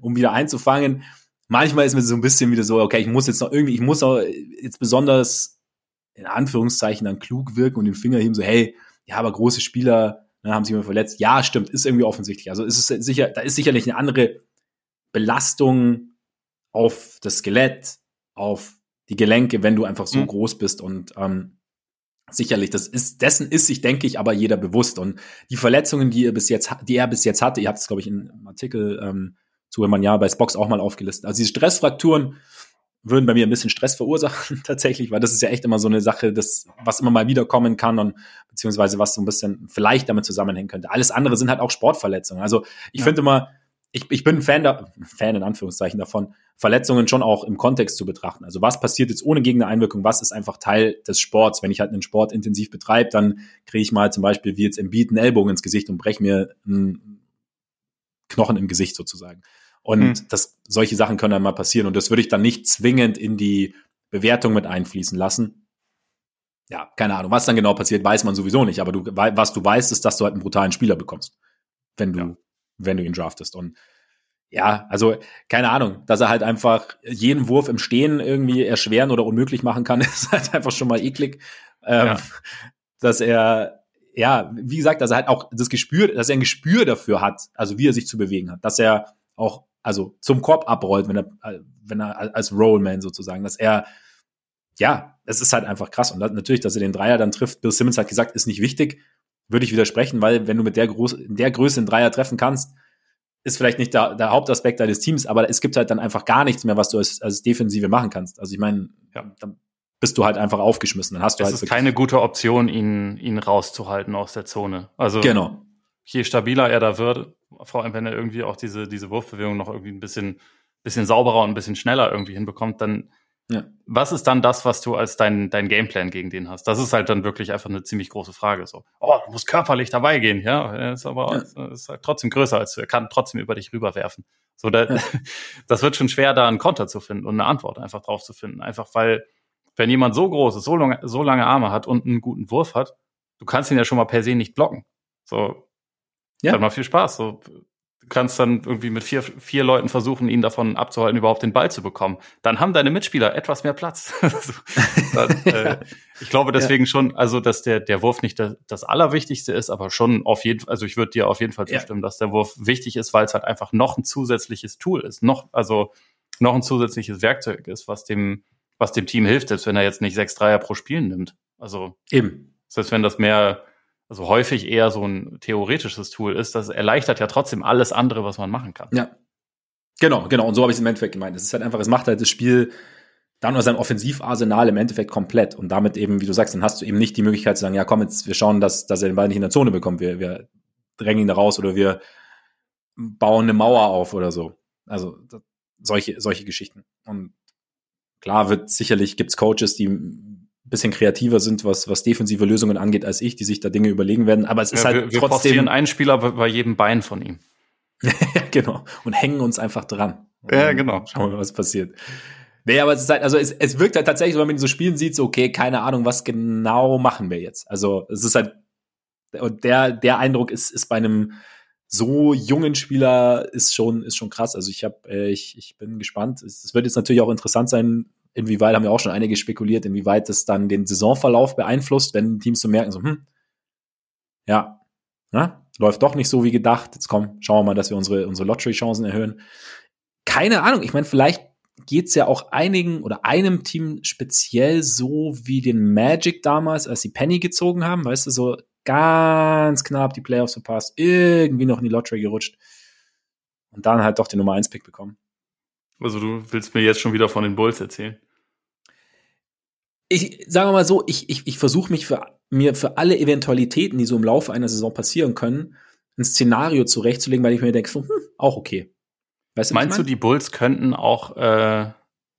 um wieder einzufangen. Manchmal ist mir so ein bisschen wieder so, okay, ich muss jetzt noch irgendwie, ich muss auch jetzt besonders in Anführungszeichen dann klug wirken und den Finger heben, so, hey, ja, aber große Spieler ne, haben sich immer verletzt. Ja, stimmt, ist irgendwie offensichtlich. Also ist es sicher, da ist sicherlich eine andere Belastung auf das Skelett, auf die Gelenke, wenn du einfach so mhm. groß bist und ähm, sicherlich, das ist, dessen ist sich, denke ich, aber jeder bewusst. Und die Verletzungen, die er bis jetzt, die er bis jetzt hatte, ihr habt es, glaube ich, in einem Artikel ähm, zu ja bei Spox auch mal aufgelistet. Also diese Stressfrakturen würden bei mir ein bisschen Stress verursachen, tatsächlich, weil das ist ja echt immer so eine Sache, das, was immer mal wiederkommen kann und beziehungsweise was so ein bisschen vielleicht damit zusammenhängen könnte. Alles andere sind halt auch Sportverletzungen. Also ich ja. finde immer, ich, ich bin ein Fan, da, Fan in Anführungszeichen davon, Verletzungen schon auch im Kontext zu betrachten. Also was passiert jetzt ohne Gegnereinwirkung, was ist einfach Teil des Sports? Wenn ich halt einen Sport intensiv betreibe, dann kriege ich mal zum Beispiel wie jetzt im Beat einen Ellbogen ins Gesicht und breche mir einen Knochen im Gesicht sozusagen. Und mhm. das, solche Sachen können dann mal passieren. Und das würde ich dann nicht zwingend in die Bewertung mit einfließen lassen. Ja, keine Ahnung. Was dann genau passiert, weiß man sowieso nicht. Aber du, was du weißt, ist, dass du halt einen brutalen Spieler bekommst. Wenn du, ja. wenn du ihn draftest. Und ja, also keine Ahnung, dass er halt einfach jeden Wurf im Stehen irgendwie erschweren oder unmöglich machen kann, ist halt einfach schon mal eklig. Ähm, ja. Dass er, ja, wie gesagt, dass er halt auch das Gespür, dass er ein Gespür dafür hat, also wie er sich zu bewegen hat, dass er auch, also zum Korb abrollt, wenn er, wenn er als Rollman sozusagen, dass er, ja, es ist halt einfach krass. Und natürlich, dass er den Dreier dann trifft, Bill Simmons hat gesagt, ist nicht wichtig, würde ich widersprechen, weil wenn du mit der, Groß in der Größe einen Dreier treffen kannst, ist vielleicht nicht der, der Hauptaspekt deines Teams, aber es gibt halt dann einfach gar nichts mehr, was du als, als Defensive machen kannst. Also ich meine, ja, dann bist du halt einfach aufgeschmissen. Dann hast du es halt ist keine gute Option, ihn, ihn rauszuhalten aus der Zone. Also genau. Je stabiler er da wird, vor allem wenn er irgendwie auch diese, diese Wurfbewegung noch irgendwie ein bisschen, bisschen sauberer und ein bisschen schneller irgendwie hinbekommt, dann ja. Was ist dann das, was du als dein, dein Gameplan gegen den hast? Das ist halt dann wirklich einfach eine ziemlich große Frage. So, oh, du musst körperlich dabei gehen, ja. Er ist aber ja. ist halt trotzdem größer als du. Er kann trotzdem über dich rüberwerfen. So, da, ja. das wird schon schwer, da einen Konter zu finden und eine Antwort einfach drauf zu finden. Einfach weil, wenn jemand so groß ist, so lange, so lange Arme hat und einen guten Wurf hat, du kannst ihn ja schon mal per se nicht blocken. So, ja. Hat mal viel Spaß. So, kannst dann irgendwie mit vier, vier Leuten versuchen, ihn davon abzuhalten, überhaupt den Ball zu bekommen. Dann haben deine Mitspieler etwas mehr Platz. dann, äh, ich glaube deswegen ja. schon, also dass der, der Wurf nicht das, das Allerwichtigste ist, aber schon auf jeden Fall, also ich würde dir auf jeden Fall zustimmen, ja. dass der Wurf wichtig ist, weil es halt einfach noch ein zusätzliches Tool ist, noch, also noch ein zusätzliches Werkzeug ist, was dem, was dem Team hilft, selbst wenn er jetzt nicht sechs Dreier pro Spiel nimmt. Also eben. Selbst wenn das mehr also häufig eher so ein theoretisches Tool ist, das erleichtert ja trotzdem alles andere, was man machen kann. Ja. Genau, genau. Und so habe ich es im Endeffekt gemeint. Es ist halt einfach, es macht halt das Spiel dann aus seinem Offensivarsenal im Endeffekt komplett. Und damit eben, wie du sagst, dann hast du eben nicht die Möglichkeit zu sagen, ja komm, jetzt wir schauen, dass, dass er den Ball nicht in der Zone bekommt. Wir, wir drängen ihn da raus oder wir bauen eine Mauer auf oder so. Also solche, solche Geschichten. Und klar wird sicherlich gibt's Coaches, die bisschen kreativer sind, was, was defensive Lösungen angeht, als ich, die sich da Dinge überlegen werden. Aber es ist ja, halt wir, trotzdem. Wir einen Spieler bei jedem Bein von ihm. genau. Und hängen uns einfach dran. Ja, genau. Schauen wir mal, was passiert. Nee, aber es ist halt, also es, es wirkt halt tatsächlich, wenn man ihn so spielen sieht, so, okay, keine Ahnung, was genau machen wir jetzt. Also es ist halt, und der, der Eindruck ist, ist bei einem so jungen Spieler ist schon, ist schon krass. Also ich habe, äh, ich, ich bin gespannt. Es, es wird jetzt natürlich auch interessant sein, inwieweit haben wir auch schon einige spekuliert, inwieweit das dann den Saisonverlauf beeinflusst, wenn Teams so merken, so, hm, ja, na, läuft doch nicht so wie gedacht. Jetzt komm, schauen wir mal, dass wir unsere, unsere Lottery-Chancen erhöhen. Keine Ahnung, ich meine, vielleicht geht's ja auch einigen oder einem Team speziell so wie den Magic damals, als sie Penny gezogen haben, weißt du, so ganz knapp die Playoffs verpasst, irgendwie noch in die Lottery gerutscht und dann halt doch den Nummer 1 Pick bekommen. Also du willst mir jetzt schon wieder von den Bulls erzählen? Ich sage mal so, ich, ich, ich versuche mich für mir für alle Eventualitäten, die so im Laufe einer Saison passieren können, ein Szenario zurechtzulegen, weil ich mir denke, hm, auch okay. Weißt du, Meinst du, die Bulls könnten auch, äh,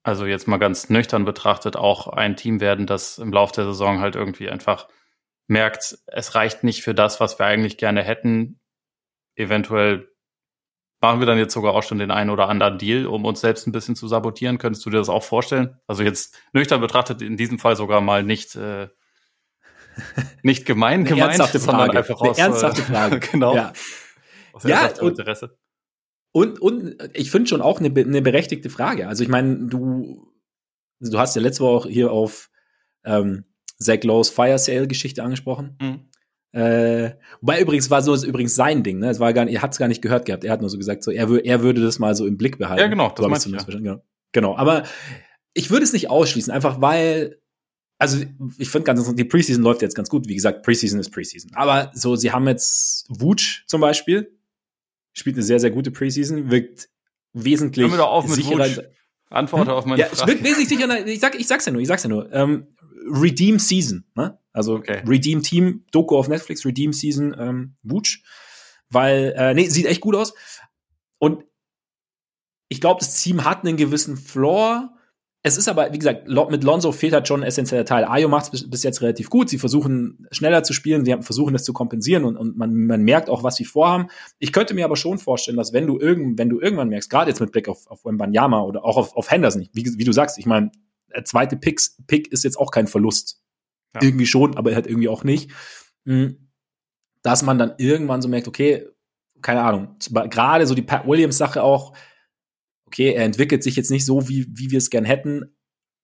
also jetzt mal ganz nüchtern betrachtet, auch ein Team werden, das im Laufe der Saison halt irgendwie einfach merkt, es reicht nicht für das, was wir eigentlich gerne hätten. Eventuell machen wir dann jetzt sogar auch schon den einen oder anderen Deal, um uns selbst ein bisschen zu sabotieren. Könntest du dir das auch vorstellen? Also jetzt nüchtern betrachtet in diesem Fall sogar mal nicht äh, nicht gemein gemeint, sondern einfach aus Eine ernsthafte Frage. genau. Ja, ja und, Interesse. Und, und ich finde schon auch eine, eine berechtigte Frage. Also ich meine, du, du hast ja letzte Woche auch hier auf ähm, Zach Lowe's Fire Sale Geschichte angesprochen. Mhm. Äh, wobei übrigens war so ist übrigens sein Ding, ne? Es war gar nicht, er hat es gar nicht gehört gehabt. Er hat nur so gesagt, so er, er würde das mal so im Blick behalten. Ja, genau, das so ich, ja. genau. genau. Aber ich würde es nicht ausschließen, einfach weil, also ich finde ganz interessant, die Preseason läuft jetzt ganz gut. Wie gesagt, Preseason ist Preseason. Aber so, sie haben jetzt Wutsch zum Beispiel, spielt eine sehr, sehr gute Preseason, wirkt wesentlich Hör mir doch auf mit. Wutsch. Antworte hm? auf meine ja, Frage. Wirkt wesentlich sicherer, ich, sag, ich sag's ja nur, ich sag's ja nur. Ähm, Redeem Season, ne? Also okay. Redeem Team, Doku auf Netflix, Redeem Season, ähm, Wutsch. Weil, äh, nee, sieht echt gut aus. Und ich glaube, das Team hat einen gewissen Floor. Es ist aber, wie gesagt, mit Lonzo fehlt halt schon ein essentieller Teil. Ayo macht es bis, jetzt relativ gut. Sie versuchen schneller zu spielen, sie versuchen das zu kompensieren und, und man, man merkt auch, was sie vorhaben. Ich könnte mir aber schon vorstellen, dass wenn du irgend, wenn du irgendwann merkst, gerade jetzt mit Blick auf, auf Wembanyama oder auch auf, auf Henderson, wie, wie du sagst, ich meine, der zweite Picks, Pick ist jetzt auch kein Verlust. Ja. Irgendwie schon, aber halt irgendwie auch nicht. Hm. Dass man dann irgendwann so merkt, okay, keine Ahnung, gerade so die Pat Williams-Sache auch, okay, er entwickelt sich jetzt nicht so, wie, wie wir es gern hätten.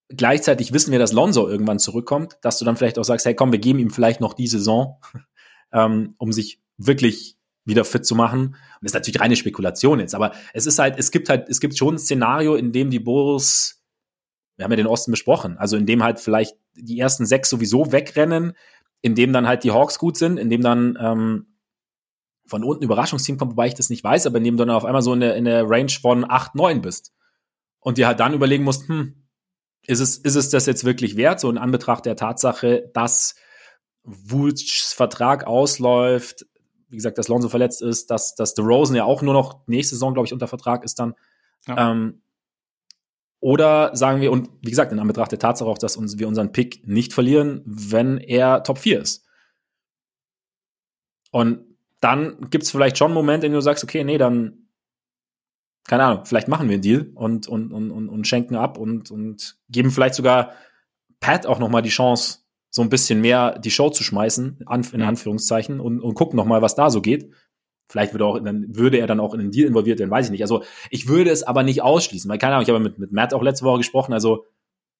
Gleichzeitig wissen wir, dass Lonzo irgendwann zurückkommt, dass du dann vielleicht auch sagst, hey komm, wir geben ihm vielleicht noch die Saison, ähm, um sich wirklich wieder fit zu machen. Und das ist natürlich reine Spekulation jetzt, aber es ist halt, es gibt halt, es gibt schon ein Szenario, in dem die Bulls wir haben ja den Osten besprochen, also in dem halt vielleicht die ersten sechs sowieso wegrennen, in dem dann halt die Hawks gut sind, in dem dann ähm, von unten Überraschungsteam kommt, wobei ich das nicht weiß, aber in dem du dann auf einmal so in der, in der Range von acht neun bist. Und dir halt dann überlegen musst, hm, ist es, ist es das jetzt wirklich wert? So in Anbetracht der Tatsache, dass Wutschs Vertrag ausläuft, wie gesagt, dass Lonzo verletzt ist, dass, dass DeRozan ja auch nur noch nächste Saison, glaube ich, unter Vertrag ist dann. Ja. Ähm, oder sagen wir, und wie gesagt, in Anbetracht der Tatsache auch, dass uns, wir unseren Pick nicht verlieren, wenn er Top 4 ist. Und dann gibt es vielleicht schon einen Moment, in dem du sagst, okay, nee, dann, keine Ahnung, vielleicht machen wir einen Deal und, und, und, und, und schenken ab und, und geben vielleicht sogar Pat auch noch mal die Chance, so ein bisschen mehr die Show zu schmeißen, in Anführungszeichen, und, und gucken noch mal, was da so geht. Vielleicht würde, auch, dann würde er dann auch in den Deal involviert werden, weiß ich nicht. Also ich würde es aber nicht ausschließen, weil keine Ahnung, ich habe mit, mit Matt auch letzte Woche gesprochen, also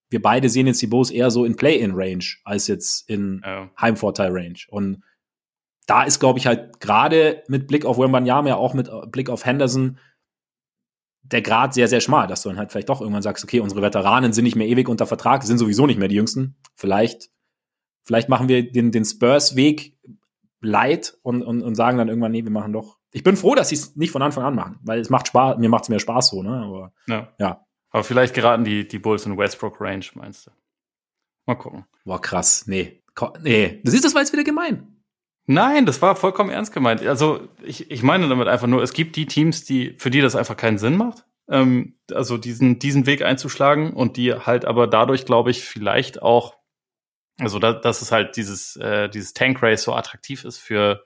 wir beide sehen jetzt die Bulls eher so in Play-in-Range als jetzt in ja. Heimvorteil-Range. Und da ist, glaube ich, halt gerade mit Blick auf Wembanyama, auch mit Blick auf Henderson, der Grad sehr, sehr schmal, dass du dann halt vielleicht doch irgendwann sagst, okay, unsere Veteranen sind nicht mehr ewig unter Vertrag, sind sowieso nicht mehr die Jüngsten. Vielleicht, vielleicht machen wir den, den Spurs-Weg leid und, und, und sagen dann irgendwann, nee, wir machen doch. Ich bin froh, dass sie es nicht von Anfang an machen, weil es macht Spaß, mir macht es mehr Spaß so, ne? Aber ja. ja. Aber vielleicht geraten die, die Bulls in Westbrook Range, meinst du? Mal gucken. Boah, krass. Nee. Nee. Du siehst, das war jetzt wieder gemein. Nein, das war vollkommen ernst gemeint. Also ich, ich meine damit einfach nur, es gibt die Teams, die, für die das einfach keinen Sinn macht. Ähm, also diesen, diesen Weg einzuschlagen und die halt aber dadurch, glaube ich, vielleicht auch also da, dass es halt dieses, äh, dieses Tank Race so attraktiv ist für,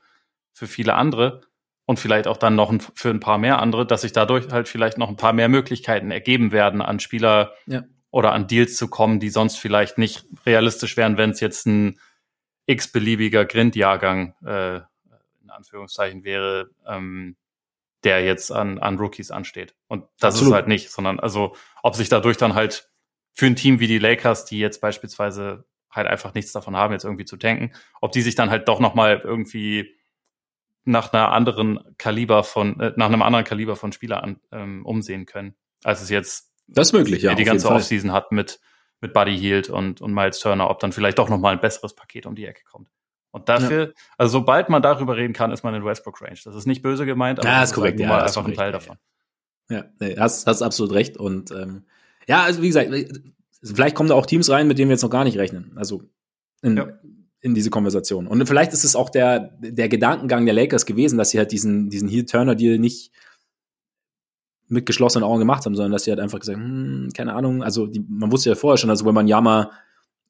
für viele andere und vielleicht auch dann noch ein, für ein paar mehr andere, dass sich dadurch halt vielleicht noch ein paar mehr Möglichkeiten ergeben werden, an Spieler ja. oder an Deals zu kommen, die sonst vielleicht nicht realistisch wären, wenn es jetzt ein x-beliebiger Grind-Jahrgang äh, in Anführungszeichen wäre, ähm, der jetzt an, an Rookies ansteht. Und das Absolut. ist halt nicht, sondern also ob sich dadurch dann halt für ein Team wie die Lakers, die jetzt beispielsweise halt einfach nichts davon haben, jetzt irgendwie zu tanken, ob die sich dann halt doch nochmal irgendwie nach einer anderen Kaliber von, äh, nach einem anderen Kaliber von Spielern ähm, umsehen können, als es jetzt das ist möglich, ja, die ganze Offseason hat mit, mit Buddy Hield und, und Miles Turner, ob dann vielleicht doch nochmal ein besseres Paket um die Ecke kommt. Und dafür, ja. also sobald man darüber reden kann, ist man in Westbrook Range. Das ist nicht böse gemeint, aber ja, das ist korrekt. Ja, einfach ein Teil davon. Ja, nee, hast, hast absolut recht. Und ähm, ja, also wie gesagt, Vielleicht kommen da auch Teams rein, mit denen wir jetzt noch gar nicht rechnen. Also in, ja. in diese Konversation. Und vielleicht ist es auch der, der Gedankengang der Lakers gewesen, dass sie halt diesen, diesen Heel-Turner-Deal nicht mit geschlossenen Augen gemacht haben, sondern dass sie halt einfach gesagt, hm, keine Ahnung, also die, man wusste ja vorher schon, also wenn man Yama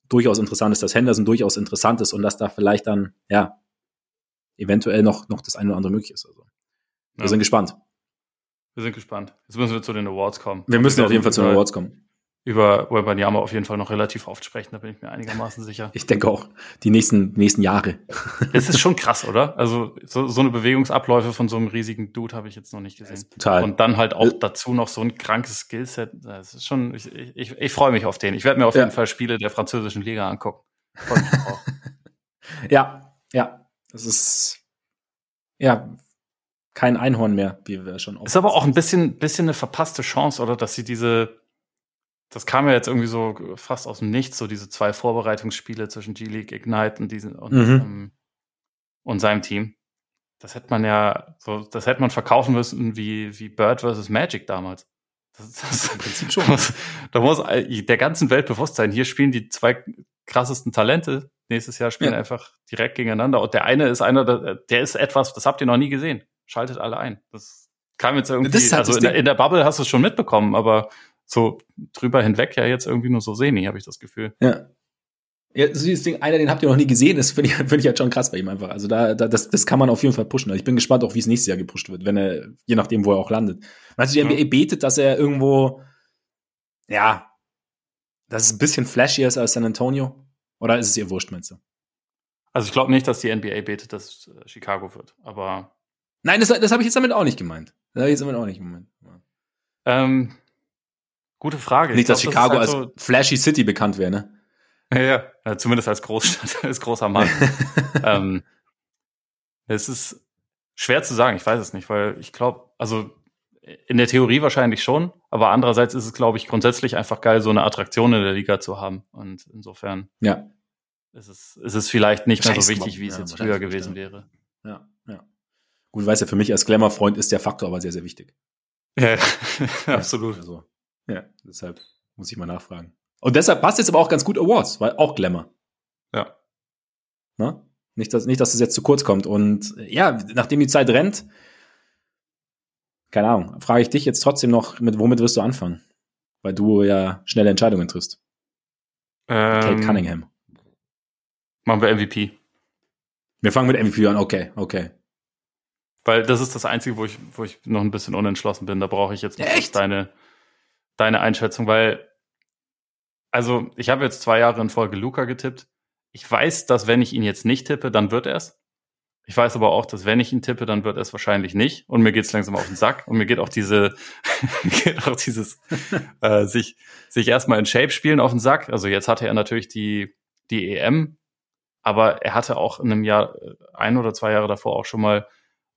durchaus interessant ist, dass Henderson durchaus interessant ist und dass da vielleicht dann, ja, eventuell noch, noch das eine oder andere möglich ist. Also, wir ja. sind gespannt. Wir sind gespannt. Jetzt müssen wir zu den Awards kommen. Wir müssen auf jeden Fall zu den Awards kommen über Wembanyama auf jeden Fall noch relativ oft sprechen, da bin ich mir einigermaßen sicher. Ich denke auch, die nächsten, nächsten Jahre. Das ist schon krass, oder? Also so, so eine Bewegungsabläufe von so einem riesigen Dude habe ich jetzt noch nicht gesehen. Total. Und dann halt auch dazu noch so ein krankes Skillset. Das ist schon, ich, ich, ich freue mich auf den. Ich werde mir auf ja. jeden Fall Spiele der französischen Liga angucken. ja, ja. Das ist ja kein Einhorn mehr, wie wir schon. Ist aber auch ein bisschen, bisschen eine verpasste Chance, oder? Dass sie diese das kam ja jetzt irgendwie so fast aus dem Nichts, so diese zwei Vorbereitungsspiele zwischen G-League Ignite und diesen und, mhm. ähm, und seinem Team. Das hätte man ja, so, das hätte man verkaufen müssen wie, wie Bird versus Magic damals. Das, das Im Prinzip schon. Da muss, da muss der ganzen Welt bewusst sein. Hier spielen die zwei krassesten Talente. Nächstes Jahr spielen ja. einfach direkt gegeneinander. Und der eine ist einer, der ist etwas, das habt ihr noch nie gesehen. Schaltet alle ein. Das kam jetzt irgendwie, halt also in der, in der Bubble hast du es schon mitbekommen, aber so drüber hinweg ja jetzt irgendwie nur so semi, habe ich das Gefühl. Ja. Ja, so dieses Ding, einer, den habt ihr noch nie gesehen, das finde ich, find ich halt schon krass bei ihm einfach. Also da, da das, das kann man auf jeden Fall pushen. Also ich bin gespannt auch, wie es nächstes Jahr gepusht wird, wenn er, je nachdem, wo er auch landet. Meinst du, die NBA betet, dass er irgendwo, ja, dass es ein bisschen flashier ist als San Antonio? Oder ist es ihr wurscht, meinst du? Also ich glaube nicht, dass die NBA betet, dass äh, Chicago wird, aber. Nein, das, das habe ich jetzt damit auch nicht gemeint. Das habe ich jetzt damit auch nicht gemeint. Ähm, Gute Frage. Nicht, dass glaub, Chicago das halt als Flashy City bekannt wäre, ne? Ja, ja, zumindest als Großstadt, als großer Mann. ähm, es ist schwer zu sagen, ich weiß es nicht, weil ich glaube, also in der Theorie wahrscheinlich schon, aber andererseits ist es, glaube ich, grundsätzlich einfach geil, so eine Attraktion in der Liga zu haben. Und insofern ja. ist, es, ist es vielleicht nicht mehr so wichtig, wie es ja, jetzt früher gewesen wäre. Ja, ja. Gut, weißt ja, für mich als Glamour-Freund ist der Faktor aber sehr, sehr wichtig. Ja, absolut. Also, ja, deshalb muss ich mal nachfragen. Und deshalb passt jetzt aber auch ganz gut Awards, weil auch Glamour. Ja. Na? Nicht, dass, nicht, dass es jetzt zu kurz kommt. Und ja, nachdem die Zeit rennt, keine Ahnung, frage ich dich jetzt trotzdem noch, mit womit wirst du anfangen? Weil du ja schnelle Entscheidungen triffst. Ähm, Kate Cunningham. Machen wir MVP. Wir fangen mit MVP an, okay, okay. Weil das ist das Einzige, wo ich, wo ich noch ein bisschen unentschlossen bin. Da brauche ich jetzt noch deine, deine Einschätzung, weil, also ich habe jetzt zwei Jahre in Folge Luca getippt. Ich weiß, dass wenn ich ihn jetzt nicht tippe, dann wird er es. Ich weiß aber auch, dass wenn ich ihn tippe, dann wird er es wahrscheinlich nicht. Und mir geht es langsam auf den Sack. Und mir geht auch diese, geht auch dieses äh, sich, sich erstmal in Shape spielen auf den Sack. Also jetzt hatte er natürlich die, die EM, aber er hatte auch in einem Jahr, äh, ein oder zwei Jahre davor auch schon mal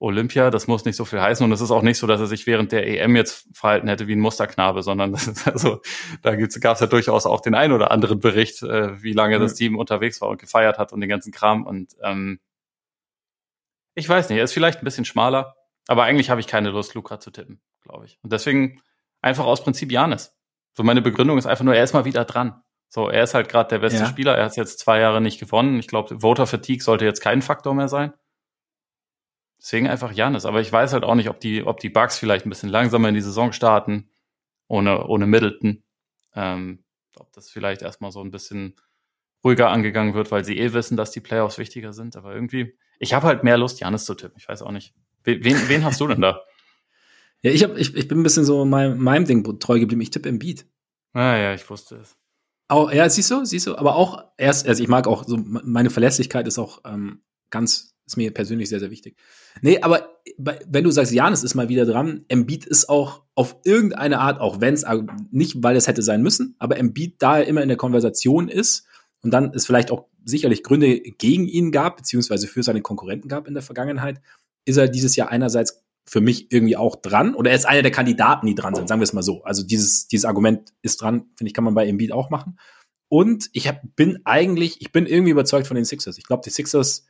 Olympia, das muss nicht so viel heißen und es ist auch nicht so, dass er sich während der EM jetzt verhalten hätte wie ein Musterknabe, sondern das ist also, da gab es ja durchaus auch den einen oder anderen Bericht, äh, wie lange mhm. das Team unterwegs war und gefeiert hat und den ganzen Kram und ähm, ich weiß nicht, er ist vielleicht ein bisschen schmaler, aber eigentlich habe ich keine Lust, Luca zu tippen, glaube ich. Und deswegen einfach aus Prinzip Janis. So meine Begründung ist einfach nur, er ist mal wieder dran. So, er ist halt gerade der beste ja. Spieler, er hat jetzt zwei Jahre nicht gewonnen. Ich glaube, Voter Fatigue sollte jetzt kein Faktor mehr sein. Deswegen einfach Janis. Aber ich weiß halt auch nicht, ob die, ob die Bugs vielleicht ein bisschen langsamer in die Saison starten, ohne, ohne Middleton. Ähm, ob das vielleicht erstmal so ein bisschen ruhiger angegangen wird, weil sie eh wissen, dass die Playoffs wichtiger sind. Aber irgendwie, ich habe halt mehr Lust, Janis zu tippen. Ich weiß auch nicht. Wen, wen hast du denn da? Ja, ich, hab, ich, ich bin ein bisschen so meinem, meinem Ding treu geblieben. Ich tippe im Beat. Ah ja, ich wusste es. Auch, ja, siehst du, siehst du, aber auch erst, also ich mag auch so, meine Verlässlichkeit ist auch ähm, ganz, ist mir persönlich sehr, sehr wichtig. Nee, aber wenn du sagst, Janis ist mal wieder dran, Embiid ist auch auf irgendeine Art, auch wenn es nicht, weil es hätte sein müssen, aber Embiid da er immer in der Konversation ist und dann es vielleicht auch sicherlich Gründe gegen ihn gab, beziehungsweise für seine Konkurrenten gab in der Vergangenheit, ist er dieses Jahr einerseits für mich irgendwie auch dran oder er ist einer der Kandidaten, die dran sind, sagen wir es mal so. Also dieses, dieses Argument ist dran, finde ich, kann man bei Embiid auch machen. Und ich hab, bin eigentlich, ich bin irgendwie überzeugt von den Sixers. Ich glaube, die Sixers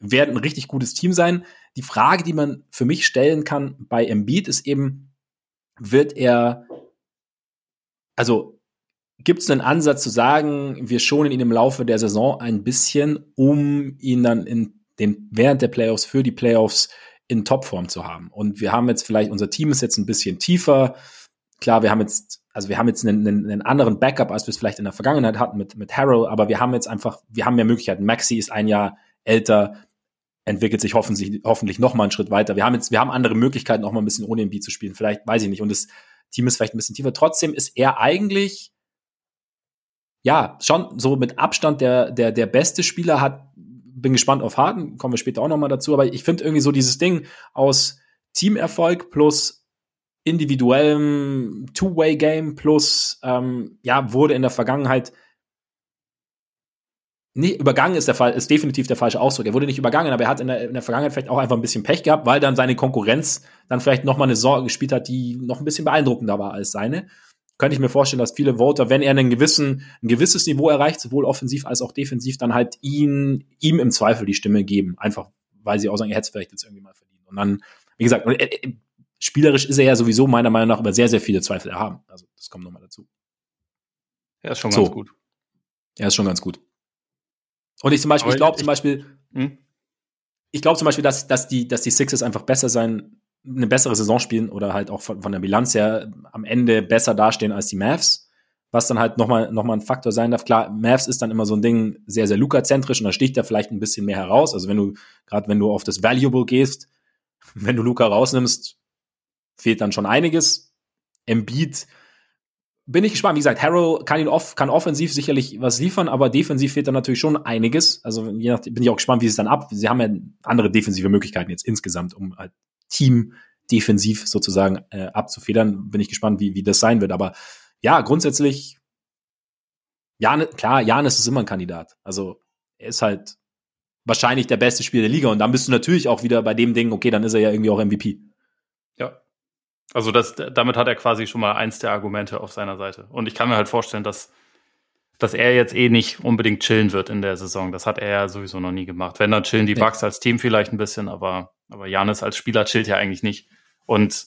werden ein richtig gutes Team sein. Die Frage, die man für mich stellen kann bei Embiid, ist eben, wird er, also gibt es einen Ansatz zu sagen, wir schonen ihn im Laufe der Saison ein bisschen, um ihn dann in den, während der Playoffs für die Playoffs in Topform zu haben. Und wir haben jetzt vielleicht, unser Team ist jetzt ein bisschen tiefer. Klar, wir haben jetzt, also wir haben jetzt einen, einen, anderen Backup, als wir es vielleicht in der Vergangenheit hatten mit, mit Harold, aber wir haben jetzt einfach, wir haben mehr Möglichkeiten. Maxi ist ein Jahr älter, entwickelt sich hoffentlich, hoffentlich noch mal einen Schritt weiter. Wir haben jetzt, wir haben andere Möglichkeiten, auch mal ein bisschen ohne Embiid zu spielen. Vielleicht, weiß ich nicht. Und das Team ist vielleicht ein bisschen tiefer. Trotzdem ist er eigentlich, ja, schon so mit Abstand der, der, der beste Spieler hat, bin gespannt auf Harden, kommen wir später auch noch mal dazu. Aber ich finde irgendwie so dieses Ding aus Teamerfolg plus individuellem Two-Way-Game plus, ähm, ja, wurde in der Vergangenheit Nee, übergangen ist der Fall, ist definitiv der falsche Ausdruck. Er wurde nicht übergangen, aber er hat in der, in der Vergangenheit vielleicht auch einfach ein bisschen Pech gehabt, weil dann seine Konkurrenz dann vielleicht noch mal eine Sorge gespielt hat, die noch ein bisschen beeindruckender war als seine. Könnte ich mir vorstellen, dass viele Voter, wenn er einen gewissen, ein gewisses Niveau erreicht, sowohl offensiv als auch defensiv, dann halt ihn, ihm im Zweifel die Stimme geben. Einfach, weil sie auch sagen, er hätte es vielleicht jetzt irgendwie mal verdient. Und dann, wie gesagt, äh, spielerisch ist er ja sowieso meiner Meinung nach über sehr, sehr viele Zweifel erhaben. Also, das kommt nochmal dazu. Er ist schon so. ganz gut. Er ist schon ganz gut. Und ich zum Beispiel, ich glaube zum Beispiel, hm? ich glaube zum Beispiel, dass, dass, die, dass die Sixers einfach besser sein, eine bessere Saison spielen oder halt auch von, von der Bilanz her am Ende besser dastehen als die Mavs. Was dann halt nochmal noch mal ein Faktor sein darf. Klar, Mavs ist dann immer so ein Ding sehr, sehr Luca-zentrisch und da sticht er vielleicht ein bisschen mehr heraus. Also wenn du, gerade wenn du auf das Valuable gehst, wenn du Luca rausnimmst, fehlt dann schon einiges. Embiid bin ich gespannt. Wie gesagt, Harrow kann ihn off, kann offensiv sicherlich was liefern, aber defensiv fehlt dann natürlich schon einiges. Also je nach, bin ich auch gespannt, wie es dann ab. Sie haben ja andere defensive Möglichkeiten jetzt insgesamt, um halt Team defensiv sozusagen äh, abzufedern. Bin ich gespannt, wie, wie das sein wird. Aber ja, grundsätzlich, Jan, klar, Janis ist immer ein Kandidat. Also er ist halt wahrscheinlich der beste Spieler der Liga. Und dann bist du natürlich auch wieder bei dem Ding, okay, dann ist er ja irgendwie auch MVP. Also das, damit hat er quasi schon mal eins der Argumente auf seiner Seite. Und ich kann mir halt vorstellen, dass, dass er jetzt eh nicht unbedingt chillen wird in der Saison. Das hat er ja sowieso noch nie gemacht. Wenn, dann chillen die Bucks als Team vielleicht ein bisschen, aber, aber Janis als Spieler chillt ja eigentlich nicht. Und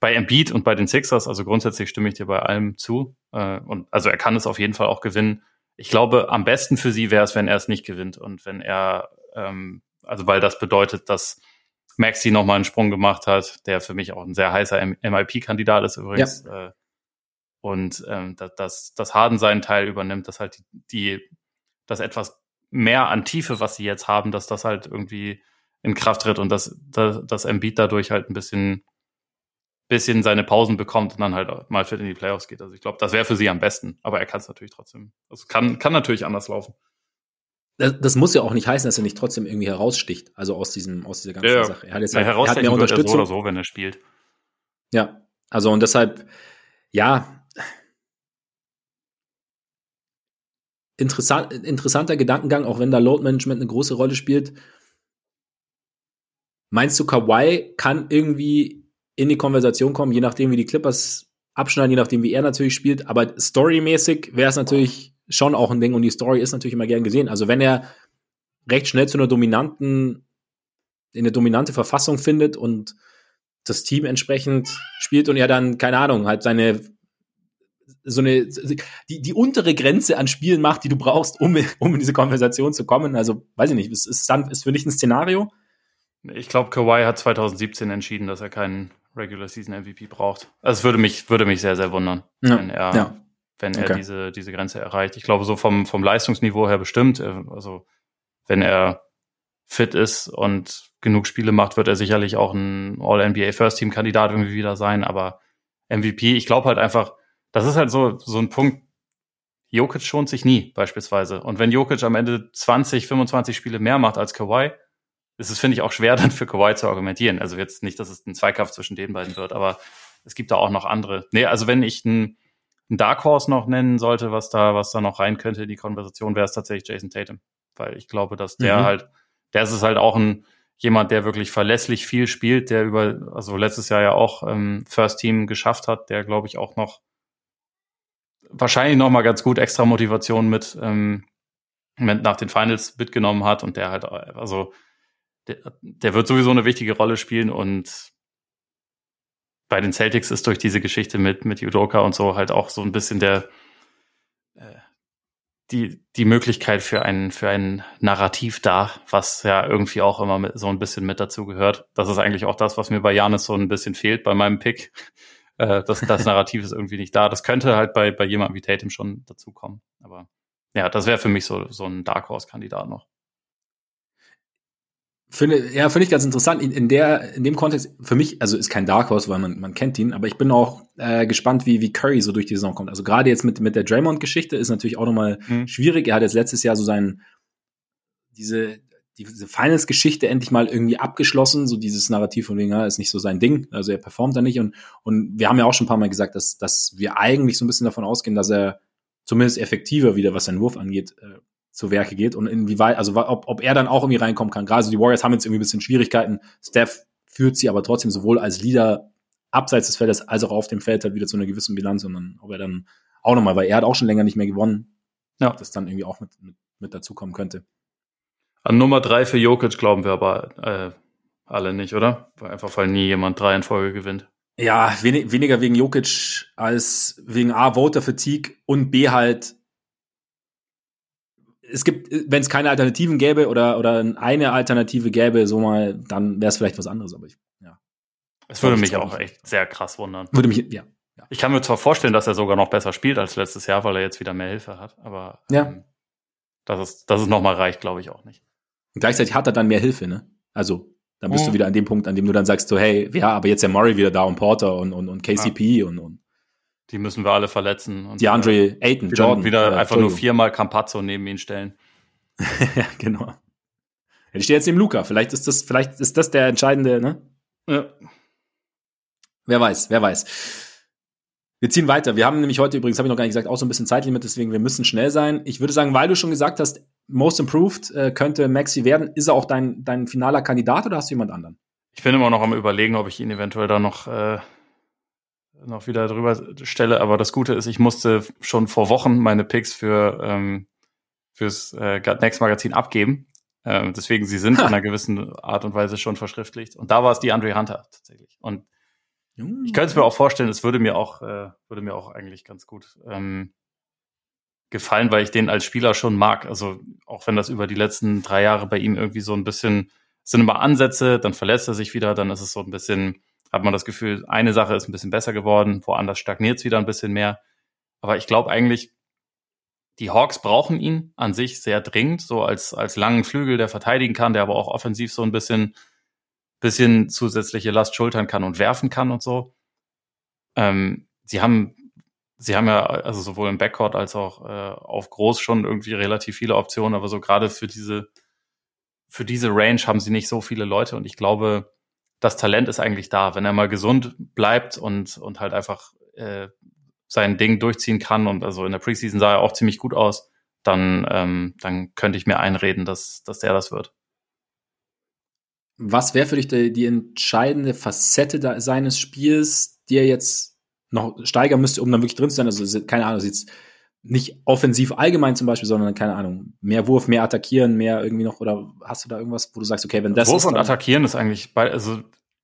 bei Embiid und bei den Sixers, also grundsätzlich stimme ich dir bei allem zu. Äh, und also er kann es auf jeden Fall auch gewinnen. Ich glaube, am besten für sie wäre es, wenn er es nicht gewinnt und wenn er, ähm, also weil das bedeutet, dass Maxi nochmal einen Sprung gemacht hat, der für mich auch ein sehr heißer MIP-Kandidat ist übrigens. Ja. Äh, und ähm, dass, dass Harden seinen Teil übernimmt, dass halt die, die, das etwas mehr an Tiefe, was sie jetzt haben, dass das halt irgendwie in Kraft tritt und dass, dass, dass Embiid dadurch halt ein bisschen, bisschen seine Pausen bekommt und dann halt mal fit in die Playoffs geht. Also ich glaube, das wäre für sie am besten, aber er kann es natürlich trotzdem. Es kann, kann natürlich anders laufen das, das, muss ja auch nicht heißen, dass er nicht trotzdem irgendwie heraussticht, also aus diesem, aus dieser ganzen ja, Sache. Er hat jetzt halt, er hat mehr Unterstützung. so oder so, wenn er spielt. Ja, also und deshalb, ja, interessant, interessanter Gedankengang, auch wenn da Load Management eine große Rolle spielt. Meinst du, Kawhi kann irgendwie in die Konversation kommen, je nachdem, wie die Clippers abschneiden, je nachdem, wie er natürlich spielt, aber storymäßig wäre es natürlich schon auch ein Ding und die Story ist natürlich immer gern gesehen. Also wenn er recht schnell zu einer dominanten, in eine dominante Verfassung findet und das Team entsprechend spielt und er dann, keine Ahnung, halt seine so eine die, die untere Grenze an Spielen macht, die du brauchst, um, um in diese Konversation zu kommen. Also, weiß ich nicht, ist, ist, dann, ist für dich ein Szenario? Ich glaube, Kawhi hat 2017 entschieden, dass er keinen Regular Season MVP braucht. Also es würde mich, würde mich sehr, sehr wundern, ja. wenn er ja wenn er diese, diese Grenze erreicht. Ich glaube, so vom, vom Leistungsniveau her bestimmt. Äh, also, wenn er fit ist und genug Spiele macht, wird er sicherlich auch ein All-NBA First-Team-Kandidat irgendwie wieder sein. Aber MVP, ich glaube halt einfach, das ist halt so, so ein Punkt. Jokic schont sich nie, beispielsweise. Und wenn Jokic am Ende 20, 25 Spiele mehr macht als Kawhi, ist es, finde ich, auch schwer dann für Kawhi zu argumentieren. Also jetzt nicht, dass es ein Zweikampf zwischen den beiden wird, aber es gibt da auch noch andere. Nee, also wenn ich ein ein Dark Horse noch nennen sollte, was da, was da noch rein könnte in die Konversation, wäre es tatsächlich Jason Tatum. Weil ich glaube, dass der mhm. halt, der ist es halt auch ein jemand, der wirklich verlässlich viel spielt, der über, also letztes Jahr ja auch ähm, First Team geschafft hat, der glaube ich auch noch wahrscheinlich noch mal ganz gut extra Motivation mit, ähm, mit nach den Finals mitgenommen hat und der halt, also der, der wird sowieso eine wichtige Rolle spielen und bei den Celtics ist durch diese Geschichte mit, mit Udoka und so halt auch so ein bisschen der, die, die Möglichkeit für ein, für ein Narrativ da, was ja irgendwie auch immer mit, so ein bisschen mit dazu gehört. Das ist eigentlich auch das, was mir bei Janis so ein bisschen fehlt bei meinem Pick. Äh, das, das Narrativ ist irgendwie nicht da. Das könnte halt bei, bei jemandem wie Tatum schon dazukommen. Aber ja, das wäre für mich so, so ein Dark Horse-Kandidat noch. Finde, ja, finde ich ganz interessant. In, in, der, in dem Kontext, für mich, also ist kein Dark Horse, weil man, man kennt ihn, aber ich bin auch äh, gespannt, wie, wie Curry so durch die Saison kommt. Also gerade jetzt mit, mit der Draymond-Geschichte ist natürlich auch nochmal mhm. schwierig. Er hat jetzt letztes Jahr so sein, diese, diese Finals-Geschichte endlich mal irgendwie abgeschlossen, so dieses Narrativ von wegen, ja, ist nicht so sein Ding, also er performt da nicht und, und wir haben ja auch schon ein paar Mal gesagt, dass, dass wir eigentlich so ein bisschen davon ausgehen, dass er zumindest effektiver wieder, was seinen Wurf angeht, äh, zu Werke geht und inwieweit, also ob, ob er dann auch irgendwie reinkommen kann. Gerade so die Warriors haben jetzt irgendwie ein bisschen Schwierigkeiten. Steph führt sie aber trotzdem sowohl als Leader abseits des Feldes als auch auf dem Feld halt wieder zu einer gewissen Bilanz und dann, ob er dann auch nochmal, weil er hat auch schon länger nicht mehr gewonnen, ja. das dann irgendwie auch mit, mit, mit dazukommen könnte. An Nummer drei für Jokic glauben wir aber äh, alle nicht, oder? Einfach weil nie jemand drei in Folge gewinnt. Ja, wenig, weniger wegen Jokic als wegen A, Voter Fatigue und B halt es gibt, wenn es keine Alternativen gäbe oder, oder eine Alternative gäbe, so mal, dann wäre es vielleicht was anderes, aber ich, ja. Es würde mich auch echt sehr krass wundern. Würde mich, ja, ja. Ich kann mir zwar vorstellen, dass er sogar noch besser spielt als letztes Jahr, weil er jetzt wieder mehr Hilfe hat, aber ja. ähm, dass es, dass es nochmal reicht, glaube ich auch nicht. Und gleichzeitig hat er dann mehr Hilfe, ne? Also, dann bist oh. du wieder an dem Punkt, an dem du dann sagst, so, hey, ja, aber jetzt der Murray wieder da und Porter und, und, und KCP ja. und, und die müssen wir alle verletzen. Und die Andre Ayton, wieder, Jordan. Wieder äh, einfach nur viermal Campazzo neben ihn stellen. ja, genau. Ja, die steht jetzt neben Luca. Vielleicht ist das, vielleicht ist das der entscheidende, ne? Ja. Wer weiß, wer weiß. Wir ziehen weiter. Wir haben nämlich heute übrigens, habe ich noch gar nicht gesagt, auch so ein bisschen Zeitlimit, deswegen wir müssen schnell sein. Ich würde sagen, weil du schon gesagt hast, Most Improved äh, könnte Maxi werden, ist er auch dein, dein finaler Kandidat oder hast du jemand anderen? Ich bin immer noch am überlegen, ob ich ihn eventuell da noch äh, noch wieder drüber stelle. Aber das Gute ist, ich musste schon vor Wochen meine Picks für ähm, fürs äh, Next Magazin abgeben. Ähm, deswegen, sie sind ha. in einer gewissen Art und Weise schon verschriftlicht. Und da war es die Andre Hunter tatsächlich. Und ich könnte es mir auch vorstellen, es würde mir auch, äh, würde mir auch eigentlich ganz gut ähm, gefallen, weil ich den als Spieler schon mag. Also auch wenn das über die letzten drei Jahre bei ihm irgendwie so ein bisschen sind immer Ansätze, dann verlässt er sich wieder, dann ist es so ein bisschen hat man das Gefühl, eine Sache ist ein bisschen besser geworden, woanders stagniert es wieder ein bisschen mehr. Aber ich glaube eigentlich, die Hawks brauchen ihn an sich sehr dringend, so als, als langen Flügel, der verteidigen kann, der aber auch offensiv so ein bisschen, bisschen zusätzliche Last schultern kann und werfen kann und so. Ähm, sie haben, sie haben ja also sowohl im Backcourt als auch äh, auf Groß schon irgendwie relativ viele Optionen, aber so gerade für diese, für diese Range haben sie nicht so viele Leute und ich glaube, das Talent ist eigentlich da. Wenn er mal gesund bleibt und, und halt einfach äh, sein Ding durchziehen kann und also in der Preseason sah er auch ziemlich gut aus, dann, ähm, dann könnte ich mir einreden, dass, dass der das wird. Was wäre für dich die, die entscheidende Facette da, seines Spiels, die er jetzt noch steigern müsste, um dann wirklich drin zu sein? Also keine Ahnung, jetzt nicht offensiv allgemein zum Beispiel, sondern keine Ahnung, mehr Wurf, mehr attackieren, mehr irgendwie noch, oder hast du da irgendwas, wo du sagst, okay, wenn das Wurf ist, und attackieren ist eigentlich, bei, also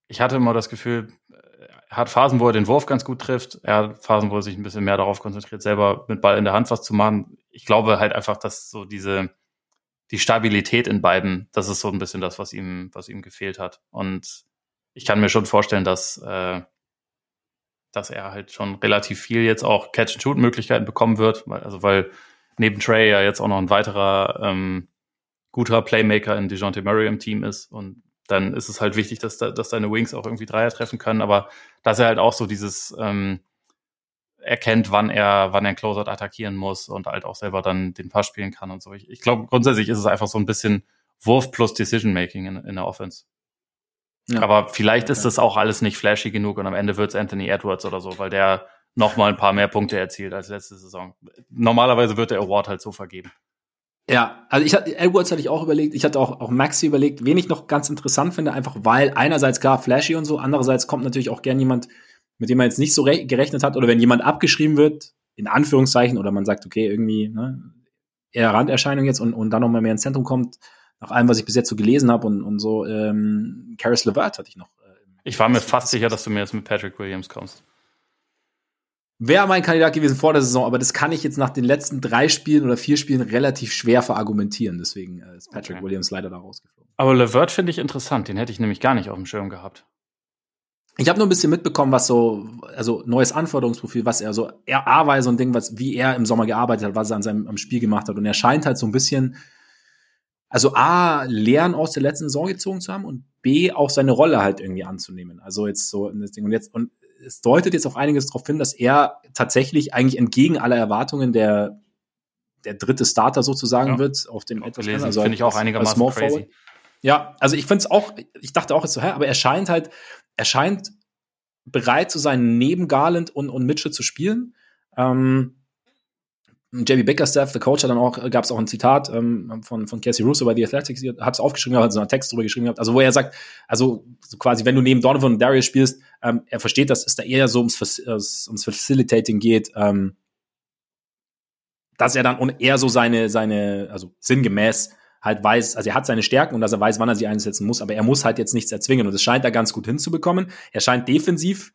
ich hatte immer das Gefühl, er hat Phasen, wo er den Wurf ganz gut trifft, er hat Phasen, wo er sich ein bisschen mehr darauf konzentriert, selber mit Ball in der Hand was zu machen. Ich glaube halt einfach, dass so diese, die Stabilität in beiden, das ist so ein bisschen das, was ihm, was ihm gefehlt hat. Und ich kann mir schon vorstellen, dass, äh, dass er halt schon relativ viel jetzt auch Catch-and-Shoot-Möglichkeiten bekommen wird, weil, also weil neben Trey ja jetzt auch noch ein weiterer ähm, guter Playmaker in DeJounte Murray im Team ist und dann ist es halt wichtig, dass, dass deine Wings auch irgendwie Dreier treffen können, aber dass er halt auch so dieses ähm, erkennt, wann er, wann er einen Closeout attackieren muss und halt auch selber dann den Pass spielen kann und so. Ich, ich glaube, grundsätzlich ist es einfach so ein bisschen Wurf plus Decision Making in, in der Offense. Ja. Aber vielleicht ist das auch alles nicht flashy genug und am Ende wird es Anthony Edwards oder so, weil der noch mal ein paar mehr Punkte erzielt als letzte Saison. Normalerweise wird der Award halt so vergeben. Ja, also ich hatte Edwards hatte ich auch überlegt, ich hatte auch, auch Maxi überlegt, wen ich noch ganz interessant finde, einfach weil einerseits klar flashy und so, andererseits kommt natürlich auch gern jemand, mit dem man jetzt nicht so gerechnet hat, oder wenn jemand abgeschrieben wird, in Anführungszeichen, oder man sagt, okay, irgendwie, ne, eher Randerscheinung jetzt und, und dann nochmal mehr ins Zentrum kommt, nach allem, was ich bis jetzt so gelesen habe und, und so, ähm, Karis LeVert hatte ich noch. Äh, ich war mir fast sicher, dass du mir jetzt mit Patrick Williams kommst. wäre mein Kandidat gewesen vor der Saison, aber das kann ich jetzt nach den letzten drei Spielen oder vier Spielen relativ schwer verargumentieren. Deswegen äh, ist Patrick okay. Williams leider da rausgeflogen. Aber Levert finde ich interessant. Den hätte ich nämlich gar nicht auf dem Schirm gehabt. Ich habe nur ein bisschen mitbekommen, was so, also neues Anforderungsprofil, was er so, er A war so ein Ding, was, wie er im Sommer gearbeitet hat, was er an seinem am Spiel gemacht hat. Und er scheint halt so ein bisschen, also A, Lehren aus der letzten Saison gezogen zu haben und B, auch seine Rolle halt irgendwie anzunehmen. Also jetzt so. Und jetzt, und es deutet jetzt auch einiges darauf hin, dass er tatsächlich eigentlich entgegen aller Erwartungen der, der dritte Starter sozusagen ja. wird auf dem etwas also finde ich auch einigermaßen crazy. Forward. Ja, also ich finde es auch, ich dachte auch jetzt so, hä, aber er scheint halt, er scheint bereit zu sein, neben Garland und, und Mitchell zu spielen. Ähm, JB Bickerstaff, der Coach, hat dann auch, gab es auch ein Zitat ähm, von, von Casey Russo bei The Athletics, hat es aufgeschrieben, hat so einen Text drüber geschrieben also wo er sagt, also so quasi, wenn du neben Donovan und Darius spielst, ähm, er versteht, dass es da eher so ums, ums Facilitating geht, ähm, dass er dann eher so seine, seine, also sinngemäß halt weiß, also er hat seine Stärken und dass er weiß, wann er sie einsetzen muss, aber er muss halt jetzt nichts erzwingen und es scheint da ganz gut hinzubekommen. Er scheint defensiv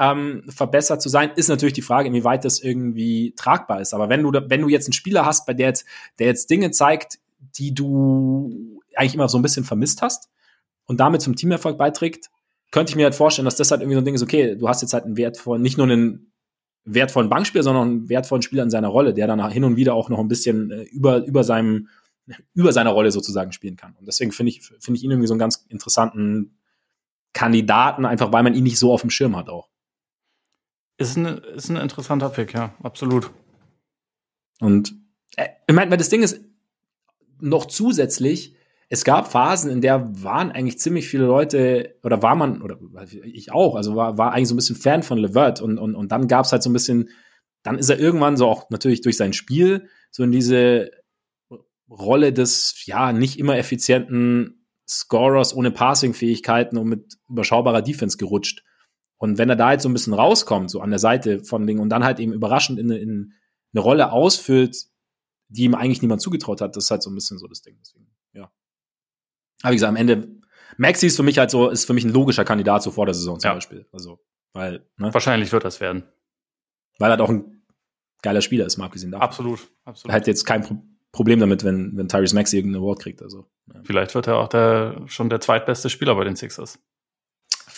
ähm, verbessert zu sein, ist natürlich die Frage, inwieweit das irgendwie tragbar ist. Aber wenn du, wenn du jetzt einen Spieler hast, bei der jetzt, der jetzt Dinge zeigt, die du eigentlich immer so ein bisschen vermisst hast und damit zum Teamerfolg beiträgt, könnte ich mir halt vorstellen, dass das halt irgendwie so ein Ding ist, okay, du hast jetzt halt einen wertvollen, nicht nur einen wertvollen Bankspieler, sondern einen wertvollen Spieler in seiner Rolle, der dann hin und wieder auch noch ein bisschen äh, über, über seinem über seiner Rolle sozusagen spielen kann. Und deswegen finde ich, finde ich ihn irgendwie so einen ganz interessanten Kandidaten, einfach weil man ihn nicht so auf dem Schirm hat auch. Ist ein, ist ein interessanter Pick, ja, absolut. Und äh, ich meine, das Ding ist noch zusätzlich, es gab Phasen, in der waren eigentlich ziemlich viele Leute, oder war man, oder ich auch, also war, war eigentlich so ein bisschen Fan von Levert und, und, und dann gab es halt so ein bisschen, dann ist er irgendwann so auch natürlich durch sein Spiel so in diese Rolle des, ja, nicht immer effizienten Scorers ohne Passing-Fähigkeiten und mit überschaubarer Defense gerutscht. Und wenn er da jetzt so ein bisschen rauskommt, so an der Seite von Dingen und dann halt eben überraschend in, in eine Rolle ausfüllt, die ihm eigentlich niemand zugetraut hat, das ist halt so ein bisschen so das Ding. Deswegen, ja. Aber wie gesagt, am Ende, Maxi ist für mich halt so, ist für mich ein logischer Kandidat so vor der Saison zum ja. Beispiel. Also, weil, ne? Wahrscheinlich wird das werden. Weil er halt auch ein geiler Spieler ist, mal abgesehen davon. Absolut, absolut. Er hat jetzt kein Problem Problem damit, wenn, wenn Tyrese Maxey irgendeinen Award kriegt. Also, ja. Vielleicht wird er auch der, schon der zweitbeste Spieler bei den Sixers.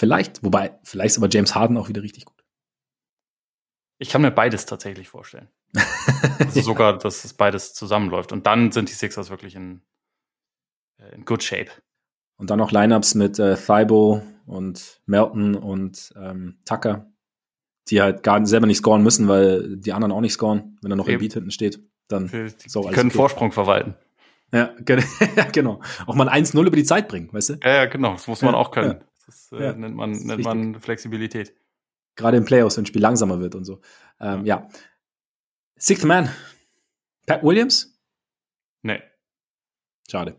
Vielleicht, wobei, vielleicht ist aber James Harden auch wieder richtig gut. Ich kann mir beides tatsächlich vorstellen. also ja. sogar, dass es beides zusammenläuft. Und dann sind die Sixers wirklich in, äh, in good shape. Und dann noch Lineups mit äh, Thibault und Melton und ähm, Tucker, die halt gar selber nicht scoren müssen, weil die anderen auch nicht scoren, wenn da noch Eben. ein Beat hinten steht dann die, so, die können okay. Vorsprung verwalten. Ja, genau. Auch mal 1-0 über die Zeit bringen, weißt du? Ja, ja genau. Das muss man ja, auch können. Ja. Das äh, ja, nennt, man, das nennt man Flexibilität. Gerade im Playoffs, wenn ein Spiel langsamer wird und so. Ähm, ja. Sixth Man. Pat Williams? Nee. Schade.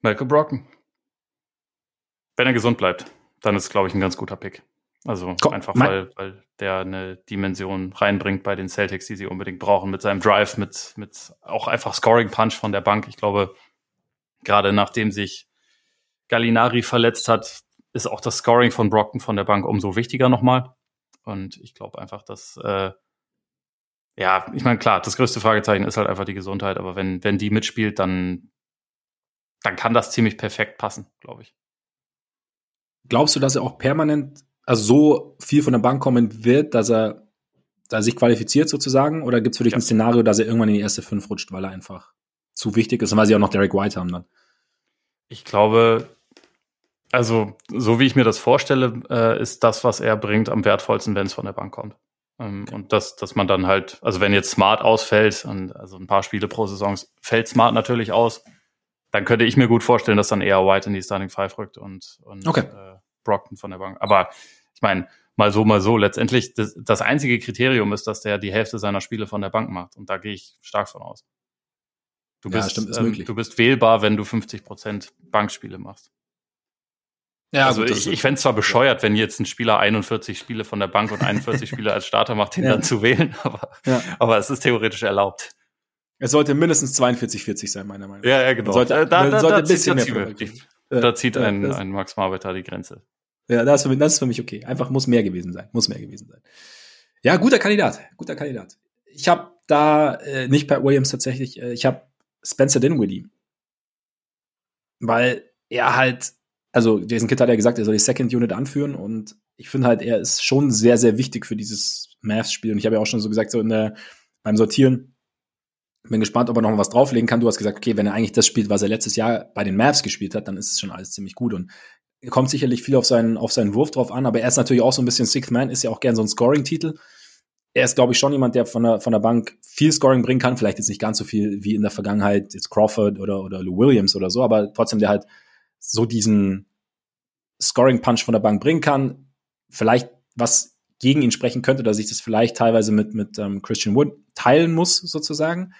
Malcolm Brocken. Wenn er gesund bleibt, dann ist, es, glaube ich, ein ganz guter Pick. Also Komm, einfach, weil, weil der eine Dimension reinbringt bei den Celtics, die sie unbedingt brauchen, mit seinem Drive, mit, mit auch einfach Scoring Punch von der Bank. Ich glaube, gerade nachdem sich Gallinari verletzt hat, ist auch das Scoring von Brockton von der Bank umso wichtiger nochmal. Und ich glaube einfach, dass, äh, ja, ich meine, klar, das größte Fragezeichen ist halt einfach die Gesundheit, aber wenn, wenn die mitspielt, dann, dann kann das ziemlich perfekt passen, glaube ich. Glaubst du, dass er auch permanent also so viel von der Bank kommen wird, dass er, dass er sich qualifiziert sozusagen? Oder gibt es für dich ja. ein Szenario, dass er irgendwann in die erste fünf rutscht, weil er einfach zu wichtig ist und weil sie auch noch Derek White haben dann? Ich glaube, also so wie ich mir das vorstelle, äh, ist das, was er bringt, am wertvollsten, wenn es von der Bank kommt. Ähm, okay. Und dass, dass man dann halt, also wenn jetzt Smart ausfällt und also ein paar Spiele pro Saison fällt Smart natürlich aus, dann könnte ich mir gut vorstellen, dass dann eher White in die Starting Five rückt und, und okay. äh, Brockton von der Bank. Aber ich meine, mal so, mal so. Letztendlich, das, das einzige Kriterium ist, dass der die Hälfte seiner Spiele von der Bank macht. Und da gehe ich stark von aus. Du bist, ja, stimmt, ähm, du bist wählbar, wenn du 50 Prozent Bankspiele machst. Ja, also gut, ich, ich fände zwar bescheuert, wenn jetzt ein Spieler 41 Spiele von der Bank und 41 Spiele als Starter macht, den ja. dann zu wählen, aber, ja. aber es ist theoretisch erlaubt. Es sollte mindestens 42-40 sein, meiner Meinung nach. Ja, ja, genau. Sollte, da, da, sollte da, ein bisschen zieht, mehr da zieht ein, ein Max Marbeter die Grenze. Ja, das ist, für mich, das ist für mich okay. Einfach muss mehr gewesen sein. Muss mehr gewesen sein. Ja, guter Kandidat. Guter Kandidat. Ich habe da äh, nicht Pat Williams tatsächlich, äh, ich habe Spencer Dinwiddie. Weil er halt, also Jason Kidd hat ja gesagt, er soll die Second Unit anführen und ich finde halt, er ist schon sehr, sehr wichtig für dieses Mavs-Spiel. Und ich habe ja auch schon so gesagt, so in der, beim Sortieren, bin gespannt, ob er noch was drauflegen kann. Du hast gesagt, okay, wenn er eigentlich das spielt, was er letztes Jahr bei den Mavs gespielt hat, dann ist es schon alles ziemlich gut. Und kommt sicherlich viel auf seinen, auf seinen Wurf drauf an, aber er ist natürlich auch so ein bisschen Sixth Man, ist ja auch gern so ein Scoring-Titel. Er ist, glaube ich, schon jemand, der von der, von der Bank viel Scoring bringen kann. Vielleicht jetzt nicht ganz so viel wie in der Vergangenheit jetzt Crawford oder, oder Lou Williams oder so, aber trotzdem, der halt so diesen Scoring-Punch von der Bank bringen kann. Vielleicht was gegen ihn sprechen könnte, dass ich das vielleicht teilweise mit, mit ähm, Christian Wood teilen muss, sozusagen.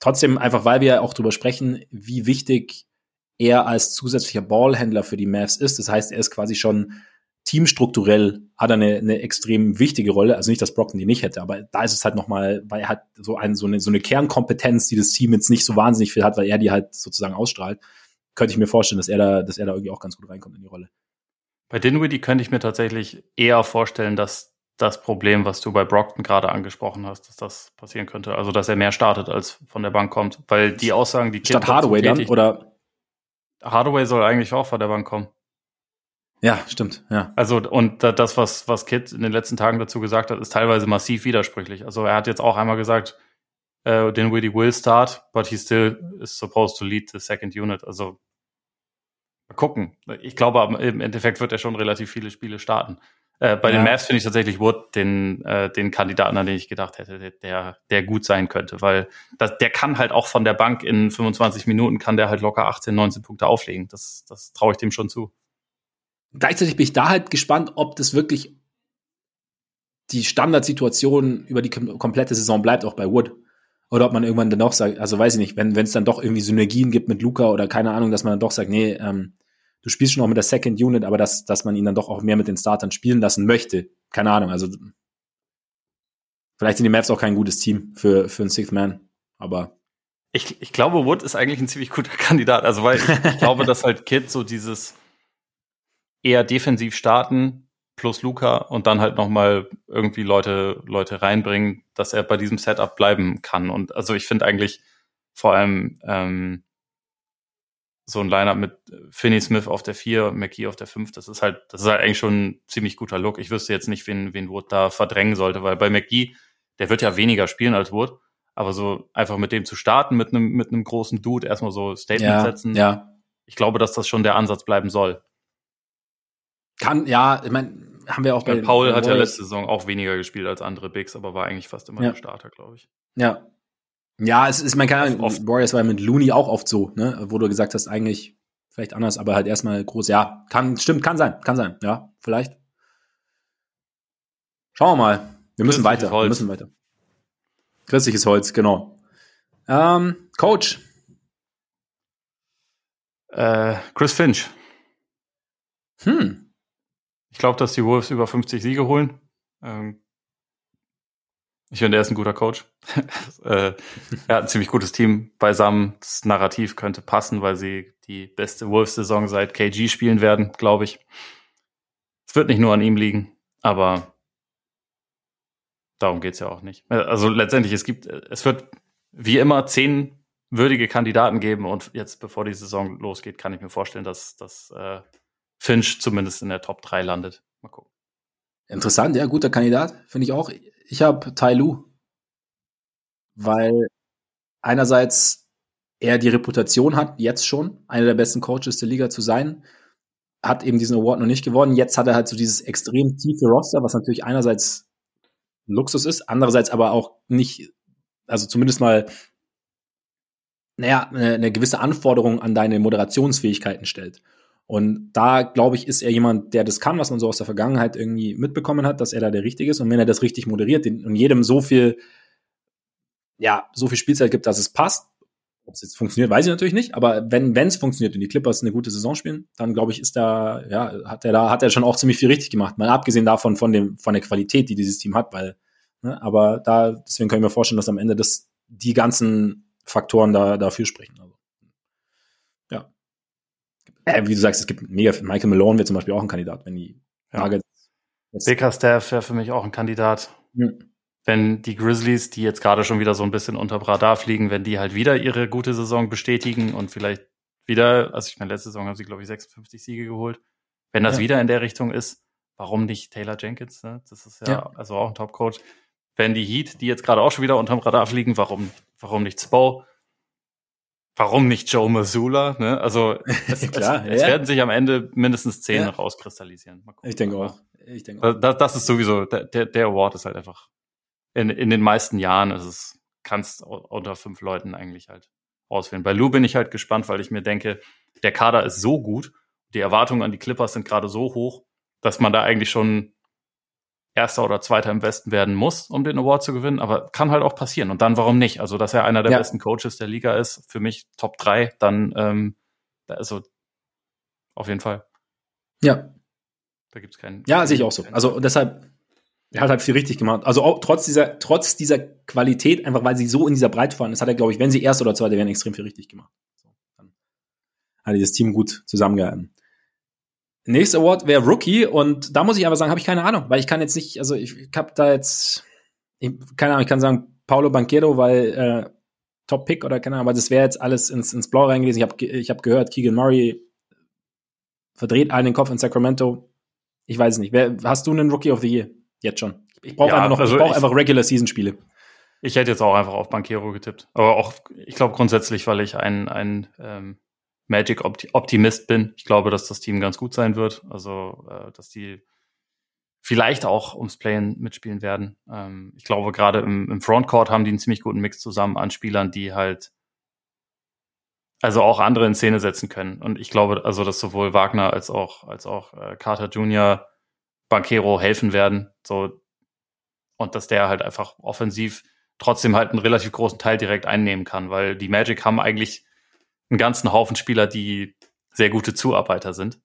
Trotzdem, einfach weil wir auch drüber sprechen, wie wichtig er als zusätzlicher Ballhändler für die Mavs ist. Das heißt, er ist quasi schon teamstrukturell hat er eine, eine extrem wichtige Rolle. Also nicht, dass Brockton die nicht hätte, aber da ist es halt nochmal, weil er hat so, ein, so, eine, so eine Kernkompetenz, die das Team jetzt nicht so wahnsinnig viel hat, weil er die halt sozusagen ausstrahlt. Könnte ich mir vorstellen, dass er da, dass er da irgendwie auch ganz gut reinkommt in die Rolle. Bei Dinwiddie könnte ich mir tatsächlich eher vorstellen, dass das Problem, was du bei Brockton gerade angesprochen hast, dass das passieren könnte. Also, dass er mehr startet, als von der Bank kommt. Weil die Aussagen, die Statt Hardaway dann, oder? Hardaway soll eigentlich auch von der Bank kommen. Ja, stimmt, ja. Also, und das, was, was Kit in den letzten Tagen dazu gesagt hat, ist teilweise massiv widersprüchlich. Also, er hat jetzt auch einmal gesagt, uh, Dinwiddie will start, but he still is supposed to lead the second unit. Also, mal gucken. Ich glaube, im Endeffekt wird er schon relativ viele Spiele starten. Äh, bei ja. den Mavs finde ich tatsächlich Wood den, äh, den Kandidaten, an den ich gedacht hätte, der, der gut sein könnte, weil das, der kann halt auch von der Bank in 25 Minuten kann der halt locker 18, 19 Punkte auflegen. Das, das traue ich dem schon zu. Gleichzeitig bin ich da halt gespannt, ob das wirklich die Standardsituation über die komplette Saison bleibt, auch bei Wood. Oder ob man irgendwann dann doch sagt, also weiß ich nicht, wenn es dann doch irgendwie Synergien gibt mit Luca oder keine Ahnung, dass man dann doch sagt, nee, ähm, du spielst schon auch mit der Second Unit, aber dass, dass man ihn dann doch auch mehr mit den Startern spielen lassen möchte. Keine Ahnung, also vielleicht sind die Mavs auch kein gutes Team für, für einen Sixth Man, aber. Ich, ich glaube, Wood ist eigentlich ein ziemlich guter Kandidat. Also, weil ich, ich glaube, dass halt Kid so dieses eher defensiv starten plus Luca und dann halt nochmal irgendwie Leute, Leute reinbringen, dass er bei diesem Setup bleiben kann. Und also ich finde eigentlich vor allem ähm, so ein Lineup mit Finney Smith auf der 4, McKee auf der 5, das ist halt, das ist halt eigentlich schon ein ziemlich guter Look. Ich wüsste jetzt nicht, wen, wen Wood da verdrängen sollte, weil bei McGee, der wird ja weniger spielen als Wood, aber so einfach mit dem zu starten, mit einem, mit einem großen Dude erstmal so Statement ja, setzen. Ja. Ich glaube, dass das schon der Ansatz bleiben soll. Kann, ja, ich meine, haben wir auch bei. Paul bei hat ja letzte Saison auch weniger gespielt als andere Bigs, aber war eigentlich fast immer ja. der Starter, glaube ich. Ja, ja, es ist, man kann oft Warriors war mit Looney auch oft so, ne, wo du gesagt hast, eigentlich vielleicht anders, aber halt erstmal groß. Ja, kann, stimmt, kann sein, kann sein, ja, vielleicht. Schauen wir mal. Wir müssen weiter. Holz. Wir müssen weiter. Christliches Holz, genau. Ähm, Coach. Äh, Chris Finch. Hm. Ich glaube, dass die Wolves über 50 Siege holen. Ähm, ich finde, er ist ein guter Coach. äh, er hat ein ziemlich gutes Team beisammen. Das Narrativ könnte passen, weil sie die beste Wolves-Saison seit KG spielen werden, glaube ich. Es wird nicht nur an ihm liegen, aber darum geht's ja auch nicht. Also letztendlich, es gibt, es wird wie immer zehn würdige Kandidaten geben und jetzt, bevor die Saison losgeht, kann ich mir vorstellen, dass, dass äh, Finch zumindest in der Top 3 landet. Mal gucken. Interessant, ja, guter Kandidat, finde ich auch. Ich habe Tai Lu, weil einerseits er die Reputation hat, jetzt schon, einer der besten Coaches der Liga zu sein, hat eben diesen Award noch nicht gewonnen. Jetzt hat er halt so dieses extrem tiefe Roster, was natürlich einerseits ein Luxus ist, andererseits aber auch nicht, also zumindest mal, naja, eine, eine gewisse Anforderung an deine Moderationsfähigkeiten stellt. Und da, glaube ich, ist er jemand, der das kann, was man so aus der Vergangenheit irgendwie mitbekommen hat, dass er da der Richtige ist. Und wenn er das richtig moderiert und jedem so viel, ja, so viel Spielzeit gibt, dass es passt, ob es jetzt funktioniert, weiß ich natürlich nicht. Aber wenn es funktioniert und die Clippers eine gute Saison spielen, dann glaube ich, ist da, ja, hat er da, hat er schon auch ziemlich viel richtig gemacht. Mal abgesehen davon von dem, von der Qualität, die dieses Team hat, weil, ne, aber da, deswegen kann ich mir vorstellen, dass am Ende das, die ganzen Faktoren da dafür sprechen. Äh, wie du sagst, es gibt mega, Michael Malone wäre zum Beispiel auch ein Kandidat, wenn die Ja. Bickerstaff wäre für mich auch ein Kandidat. Hm. Wenn die Grizzlies, die jetzt gerade schon wieder so ein bisschen unter Radar fliegen, wenn die halt wieder ihre gute Saison bestätigen und vielleicht wieder, also ich meine, letzte Saison haben sie, glaube ich, 56 Siege geholt. Wenn das ja. wieder in der Richtung ist, warum nicht Taylor Jenkins? Ne? Das ist ja, ja. also auch ein Top-Coach. Wenn die Heat, die jetzt gerade auch schon wieder unterm Radar fliegen, warum, warum nicht Spo? Warum nicht Joe Mazzulla? Ne? Also es, Klar, es, es werden sich am Ende mindestens zehn ja. rauskristallisieren. Ich denke auch. Ich denke auch. Das, das ist sowieso, der, der Award ist halt einfach, in, in den meisten Jahren ist es, kannst unter fünf Leuten eigentlich halt auswählen. Bei Lou bin ich halt gespannt, weil ich mir denke, der Kader ist so gut, die Erwartungen an die Clippers sind gerade so hoch, dass man da eigentlich schon Erster oder Zweiter im Westen werden muss, um den Award zu gewinnen, aber kann halt auch passieren. Und dann warum nicht? Also, dass er einer der ja. besten Coaches der Liga ist, für mich Top 3, dann ähm, also auf jeden Fall. Ja. Da gibt's keinen. Ja, sehe ich auch so. Also deshalb, er hat halt viel richtig gemacht. Also auch trotz dieser, trotz dieser Qualität, einfach weil sie so in dieser Breite fahren, das hat er, glaube ich, wenn sie Erster oder Zweiter wären, extrem viel richtig gemacht. So, dann hat dieses Team gut zusammengehalten. Nächster Award wäre Rookie und da muss ich aber sagen, habe ich keine Ahnung, weil ich kann jetzt nicht, also ich, ich habe da jetzt, ich, keine Ahnung, ich kann sagen Paulo Banquero, weil äh, Top Pick oder keine Ahnung, aber das wäre jetzt alles ins, ins Blau reingelesen. Ich habe ich hab gehört, Keegan Murray verdreht allen den Kopf in Sacramento. Ich weiß es nicht. Wer, hast du einen Rookie of the Year? Jetzt schon. Ich brauche ja, einfach noch, also ich brauche einfach Regular Season Spiele. Ich hätte jetzt auch einfach auf Banquero getippt. Aber auch, ich glaube grundsätzlich, weil ich ein, ein ähm, Magic Optimist bin. Ich glaube, dass das Team ganz gut sein wird. Also, äh, dass die vielleicht auch ums Playen mitspielen werden. Ähm, ich glaube, gerade im, im Frontcourt haben die einen ziemlich guten Mix zusammen an Spielern, die halt also auch andere in Szene setzen können. Und ich glaube, also, dass sowohl Wagner als auch, als auch äh, Carter Jr. Banquero helfen werden. So, und dass der halt einfach offensiv trotzdem halt einen relativ großen Teil direkt einnehmen kann, weil die Magic haben eigentlich einen ganzen Haufen Spieler, die sehr gute Zuarbeiter sind.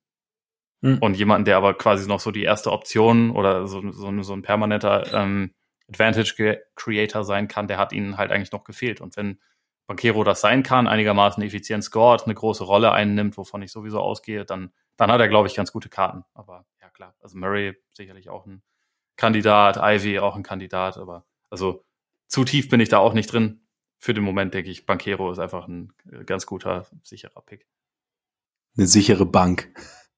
Mhm. Und jemanden, der aber quasi noch so die erste Option oder so, so, so ein permanenter ähm, Advantage Creator sein kann, der hat ihnen halt eigentlich noch gefehlt. Und wenn Banquero das sein kann, einigermaßen effizient scored, eine große Rolle einnimmt, wovon ich sowieso ausgehe, dann, dann hat er, glaube ich, ganz gute Karten. Aber ja, klar. Also Murray sicherlich auch ein Kandidat, Ivy auch ein Kandidat, aber also zu tief bin ich da auch nicht drin für den Moment denke ich, Bankero ist einfach ein äh, ganz guter, sicherer Pick. Eine sichere Bank.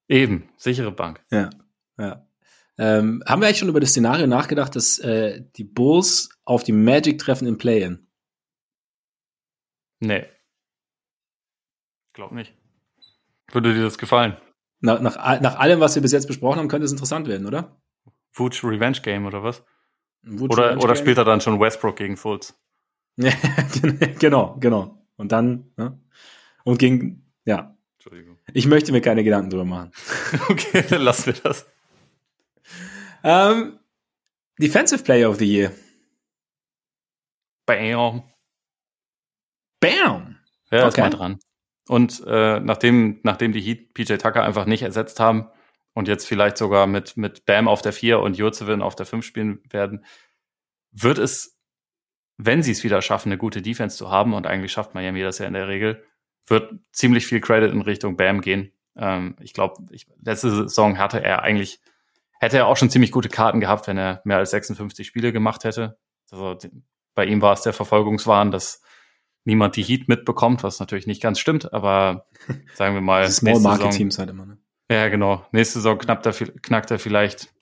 Eben, sichere Bank. Ja, ja. Ähm, haben wir eigentlich schon über das Szenario nachgedacht, dass äh, die Bulls auf die Magic treffen im Play-In? Nee. Glaub nicht. Würde dir das gefallen? Nach, nach, nach allem, was wir bis jetzt besprochen haben, könnte es interessant werden, oder? Wutsch Revenge Game oder was? oder, oder spielt er dann schon Westbrook gegen Fultz? genau, genau. Und dann, ne? Und gegen, ja. Entschuldigung. Ich möchte mir keine Gedanken drüber machen. okay, dann lassen wir das. Ähm, Defensive Player of the Year. Bam. Bam. Ja, okay. ist mal dran. Und äh, nachdem, nachdem die Heat PJ Tucker einfach nicht ersetzt haben und jetzt vielleicht sogar mit, mit Bam auf der 4 und Jurzewin auf der 5 spielen werden, wird es wenn sie es wieder schaffen, eine gute Defense zu haben, und eigentlich schafft Miami das ja in der Regel, wird ziemlich viel Credit in Richtung Bam gehen. Ähm, ich glaube, letzte Saison hatte er eigentlich, hätte er auch schon ziemlich gute Karten gehabt, wenn er mehr als 56 Spiele gemacht hätte. Also bei ihm war es der Verfolgungswahn, dass niemand die Heat mitbekommt, was natürlich nicht ganz stimmt, aber sagen wir mal. Small Market Teams halt immer, ne? Ja, genau. Nächste Saison knackt er, knackt er vielleicht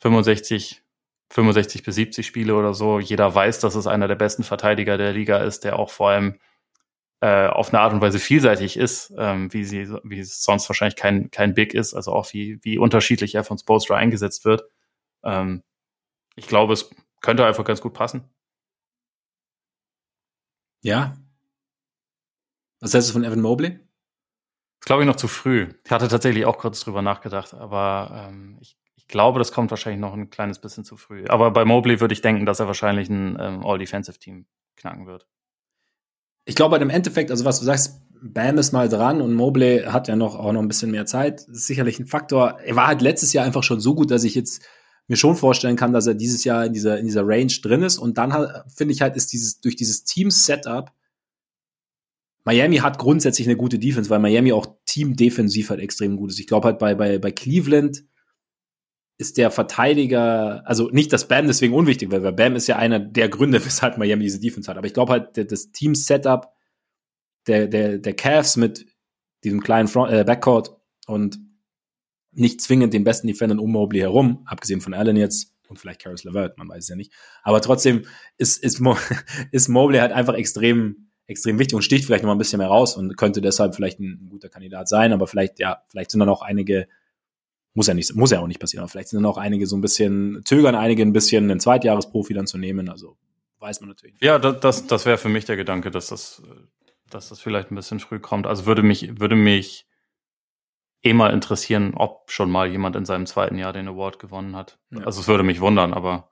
65, 65 bis 70 Spiele oder so. Jeder weiß, dass es einer der besten Verteidiger der Liga ist, der auch vor allem äh, auf eine Art und Weise vielseitig ist, ähm, wie sie, wie es sonst wahrscheinlich kein, kein Big ist, also auch wie, wie unterschiedlich er von Spolstra eingesetzt wird. Ähm, ich glaube, es könnte einfach ganz gut passen. Ja. Was heißt du von Evan Mobley? Das glaube ich noch zu früh. Ich hatte tatsächlich auch kurz drüber nachgedacht, aber ähm, ich ich glaube, das kommt wahrscheinlich noch ein kleines bisschen zu früh. Aber bei Mobley würde ich denken, dass er wahrscheinlich ein ähm, All-Defensive-Team knacken wird. Ich glaube, dem Endeffekt, also was du sagst, Bam ist mal dran und Mobley hat ja noch auch noch ein bisschen mehr Zeit. Das ist sicherlich ein Faktor. Er war halt letztes Jahr einfach schon so gut, dass ich jetzt mir schon vorstellen kann, dass er dieses Jahr in dieser, in dieser Range drin ist. Und dann finde ich halt, ist dieses, durch dieses Team-Setup, Miami hat grundsätzlich eine gute Defense, weil Miami auch Team-defensiv halt extrem gut ist. Ich glaube halt bei, bei, bei Cleveland, ist der Verteidiger, also nicht, dass Bam deswegen unwichtig wäre, weil Bam ist ja einer der Gründe, weshalb Miami diese Defense hat. Aber ich glaube halt, das Team-Setup der, der, der Cavs mit diesem kleinen Front, äh, Backcourt und nicht zwingend den besten Defendern um Mobley herum, abgesehen von Allen jetzt und vielleicht Caris LeVert, man weiß es ja nicht. Aber trotzdem ist, ist, Mo ist Mobley halt einfach extrem, extrem wichtig und sticht vielleicht noch mal ein bisschen mehr raus und könnte deshalb vielleicht ein, ein guter Kandidat sein, aber vielleicht, ja, vielleicht sind dann auch einige muss ja nicht, muss ja auch nicht passieren. Aber vielleicht sind dann auch einige so ein bisschen, zögern einige ein bisschen, einen Zweitjahresprofi dann zu nehmen. Also weiß man natürlich. Ja, das, das, das wäre für mich der Gedanke, dass das, dass das vielleicht ein bisschen früh kommt. Also würde mich, würde mich eh mal interessieren, ob schon mal jemand in seinem zweiten Jahr den Award gewonnen hat. Ja. Also es würde mich wundern, aber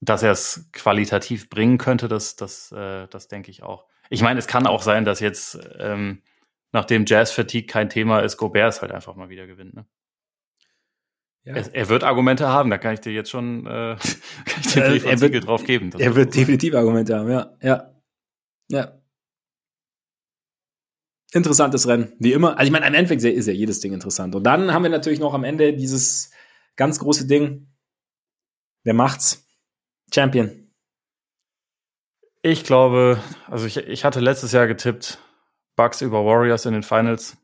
dass er es qualitativ bringen könnte, das, das, äh, das denke ich auch. Ich meine, es kann auch sein, dass jetzt ähm, nachdem Jazz Fatigue kein Thema ist, Gobert es halt einfach mal wieder gewinnt. Ne? Ja. Er, er, wird Argumente haben, da kann ich dir jetzt schon äh, kann ich dir äh, er wird, drauf geben. Er wird definitiv Argumente haben, ja. Ja. Ja. Interessantes Rennen, wie immer. Also ich meine, im Endeffekt ist ja jedes Ding interessant. Und dann haben wir natürlich noch am Ende dieses ganz große Ding. Wer macht's? Champion. Ich glaube, also ich, ich hatte letztes Jahr getippt, Bucks über Warriors in den Finals.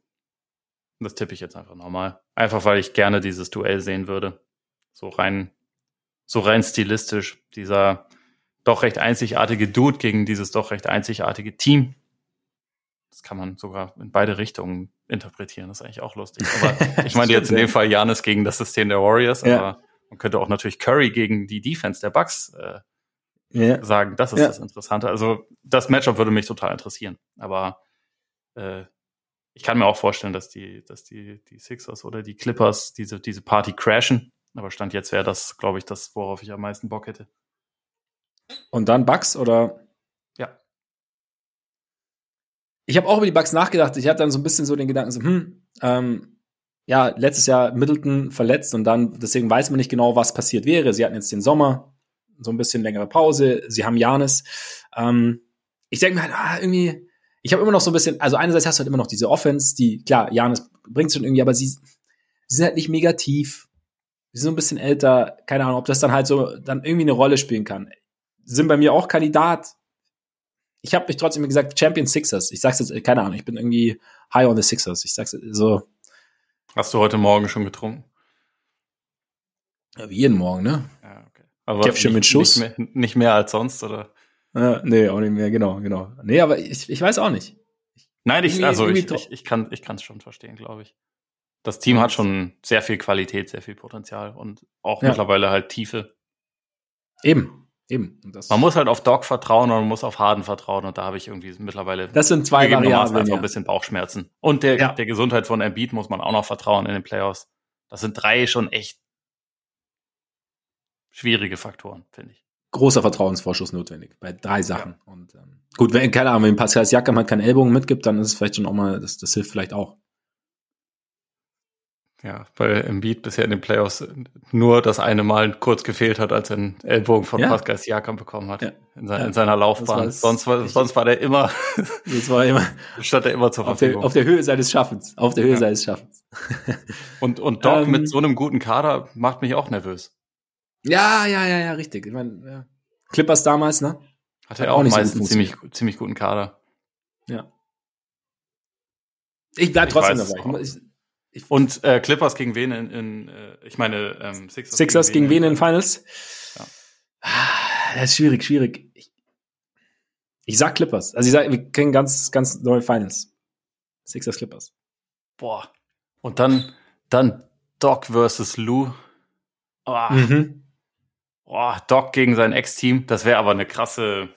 Das tippe ich jetzt einfach nochmal. Einfach weil ich gerne dieses Duell sehen würde. So rein, so rein stilistisch. Dieser doch recht einzigartige Dude gegen dieses doch recht einzigartige Team. Das kann man sogar in beide Richtungen interpretieren. Das ist eigentlich auch lustig. Aber ich meine jetzt in dem Fall Janis gegen das System der Warriors, ja. aber man könnte auch natürlich Curry gegen die Defense der Bucks äh, ja. sagen. Das ist ja. das Interessante. Also das Matchup würde mich total interessieren. Aber äh, ich kann mir auch vorstellen, dass die, dass die, die Sixers oder die Clippers diese, diese Party crashen. Aber Stand jetzt wäre das, glaube ich, das, worauf ich am meisten Bock hätte. Und dann Bugs oder? Ja. Ich habe auch über die Bugs nachgedacht. Ich hatte dann so ein bisschen so den Gedanken, so, hm, ähm, ja, letztes Jahr Middleton verletzt und dann, deswegen weiß man nicht genau, was passiert wäre. Sie hatten jetzt den Sommer, so ein bisschen längere Pause. Sie haben Janis. Ähm, ich denke mir halt, ah, irgendwie, ich habe immer noch so ein bisschen, also einerseits hast du halt immer noch diese Offense, die, klar, Janis bringt schon irgendwie, aber sie, sie sind halt nicht mega tief. Sie sind so ein bisschen älter, keine Ahnung, ob das dann halt so dann irgendwie eine Rolle spielen kann. Sind bei mir auch Kandidat. Ich habe mich trotzdem gesagt, Champion Sixers. Ich sag's jetzt, keine Ahnung, ich bin irgendwie high on the Sixers. Ich sag's so. Hast du heute Morgen schon getrunken? Ja, wie jeden Morgen, ne? Ja, okay. Aber Käffchen mit Schuss. Nicht mehr, nicht mehr als sonst, oder? Äh, nee, auch nicht mehr, genau, genau. Nee, aber ich, ich weiß auch nicht. Nein, ich, also ich, ich, ich kann ich es schon verstehen, glaube ich. Das Team hat schon sehr viel Qualität, sehr viel Potenzial und auch ja. mittlerweile halt Tiefe. Eben, eben. man muss halt auf Doc vertrauen und man muss auf Harden vertrauen und da habe ich irgendwie mittlerweile das sind zwei Variablen, einfach ja. ein bisschen Bauchschmerzen. Und der, ja. der Gesundheit von Embiid muss man auch noch vertrauen in den Playoffs. Das sind drei schon echt schwierige Faktoren, finde ich großer Vertrauensvorschuss notwendig bei drei Sachen. Ja. Und ähm, gut, wenn, keine Ahnung, wenn Pascal Siakam halt keinen Ellbogen mitgibt, dann ist es vielleicht schon auch mal, das, das hilft vielleicht auch. Ja, weil Embiid bisher in den Playoffs nur das eine Mal kurz gefehlt hat, als er einen Ellbogen von ja. Pascal Siakam bekommen hat ja. in, sein, ja. in, seiner Laufbahn. Sonst war, sonst war der immer, das war immer, stand er immer zur Verfügung. Auf der, auf der Höhe seines Schaffens, auf der Höhe seines Schaffens. und, und Doc ähm, mit so einem guten Kader macht mich auch nervös. Ja, ja, ja, ja, richtig. Ich mein, ja. Clippers damals, ne? Hatte er auch, auch meistens so ziemlich, ziemlich guten Kader. Ja. Ich bleib trotzdem ich dabei. Ich, ich, und äh, Clippers gegen wen in, in äh, ich meine ähm, Sixers, Sixers gegen, gegen wen in Finals? Ja. Ah, das ist schwierig, schwierig. Ich, ich sag Clippers. Also ich sag, wir kriegen ganz, ganz neue Finals. Sixers Clippers. Boah. Und dann, dann Doc versus Lou. Oh. Mhm. Oh, Doc gegen sein Ex-Team, das wäre aber eine krasse,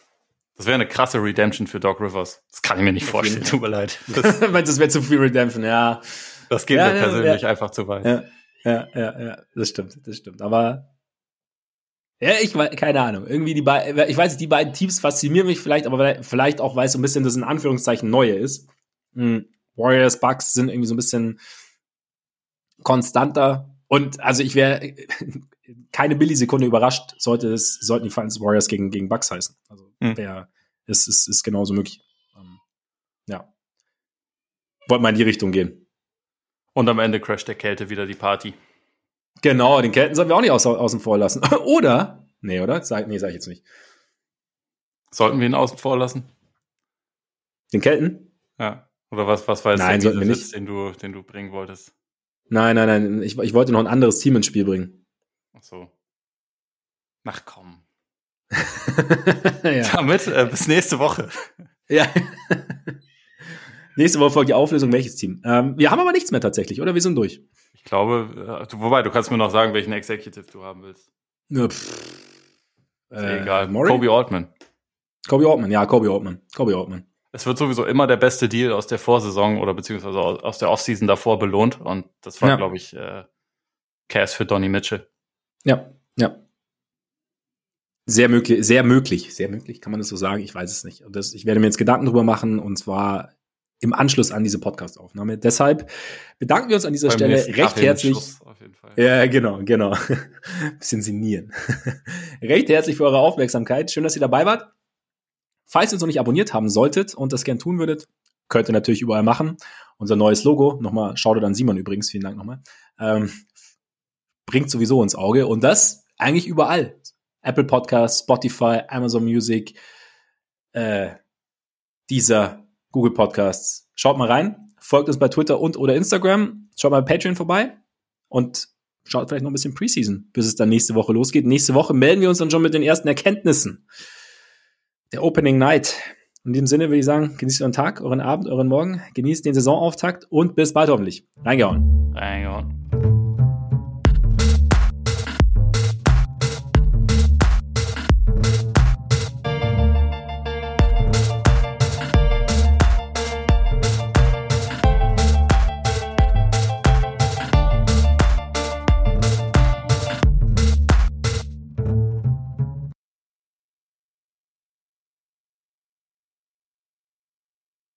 das wäre eine krasse Redemption für Doc Rivers. Das kann ich mir nicht vorstellen, tut mir leid. Das, das wäre zu viel Redemption, ja. Das geht ja, mir persönlich ja. einfach zu weit. Ja, ja, ja, ja, das stimmt, das stimmt. Aber ja, ich weiß, keine Ahnung. Irgendwie die beiden, ich weiß nicht, die beiden Teams faszinieren mich vielleicht, aber vielleicht auch, weil es so ein bisschen das in Anführungszeichen Neue ist. Hm. Warriors, Bucks sind irgendwie so ein bisschen konstanter. Und also ich wäre keine Millisekunde überrascht, sollte es, sollten die Finals Warriors gegen, gegen Bucks heißen. Also hm. der ist, ist, ist genauso möglich. Ähm, ja. Wollte mal in die Richtung gehen. Und am Ende crasht der Kälte wieder die Party. Genau, den Kelten sollen wir auch nicht außen vor lassen. oder? Nee, oder? Sag, nee, sag ich jetzt nicht. Sollten wir ihn außen vor lassen? Den Kelten? Ja. Oder was, was war jetzt nein, der Witz, den du, den du bringen wolltest? Nein, nein, nein. Ich, ich wollte noch ein anderes Team ins Spiel bringen. Ach so. Ach komm. ja. Damit äh, bis nächste Woche. Ja. nächste Woche folgt die Auflösung, welches Team. Ähm, wir haben aber nichts mehr tatsächlich, oder? Wir sind durch. Ich glaube, äh, wobei, du kannst mir noch sagen, welchen Executive du haben willst. Ja. Äh, egal. Murray? Kobe Altman. Kobe Altman, ja, Kobe Altman. Kobe Altman. Es wird sowieso immer der beste Deal aus der Vorsaison oder beziehungsweise aus der Offseason davor belohnt. Und das war, ja. glaube ich, äh, Cass für Donny Mitchell. Ja, ja. Sehr möglich, sehr möglich, sehr möglich, kann man das so sagen? Ich weiß es nicht. Und das, ich werde mir jetzt Gedanken drüber machen und zwar im Anschluss an diese Podcast-Aufnahme. Deshalb bedanken wir uns an dieser Beim Stelle recht herzlich. Ja, genau, genau. Bisschen sinnieren. recht herzlich für eure Aufmerksamkeit. Schön, dass ihr dabei wart. Falls ihr uns noch nicht abonniert haben solltet und das gern tun würdet, könnt ihr natürlich überall machen. Unser neues Logo, nochmal, schaut an Simon übrigens, vielen Dank nochmal, ähm, bringt sowieso ins Auge und das eigentlich überall. Apple Podcasts, Spotify, Amazon Music, äh, dieser Google Podcasts. Schaut mal rein, folgt uns bei Twitter und oder Instagram, schaut mal bei Patreon vorbei und schaut vielleicht noch ein bisschen Preseason, bis es dann nächste Woche losgeht. Nächste Woche melden wir uns dann schon mit den ersten Erkenntnissen der Opening Night. In diesem Sinne würde ich sagen, genießt euren Tag, euren Abend, euren Morgen, genießt den Saisonauftakt und bis bald hoffentlich. Reingehauen. Reingehauen.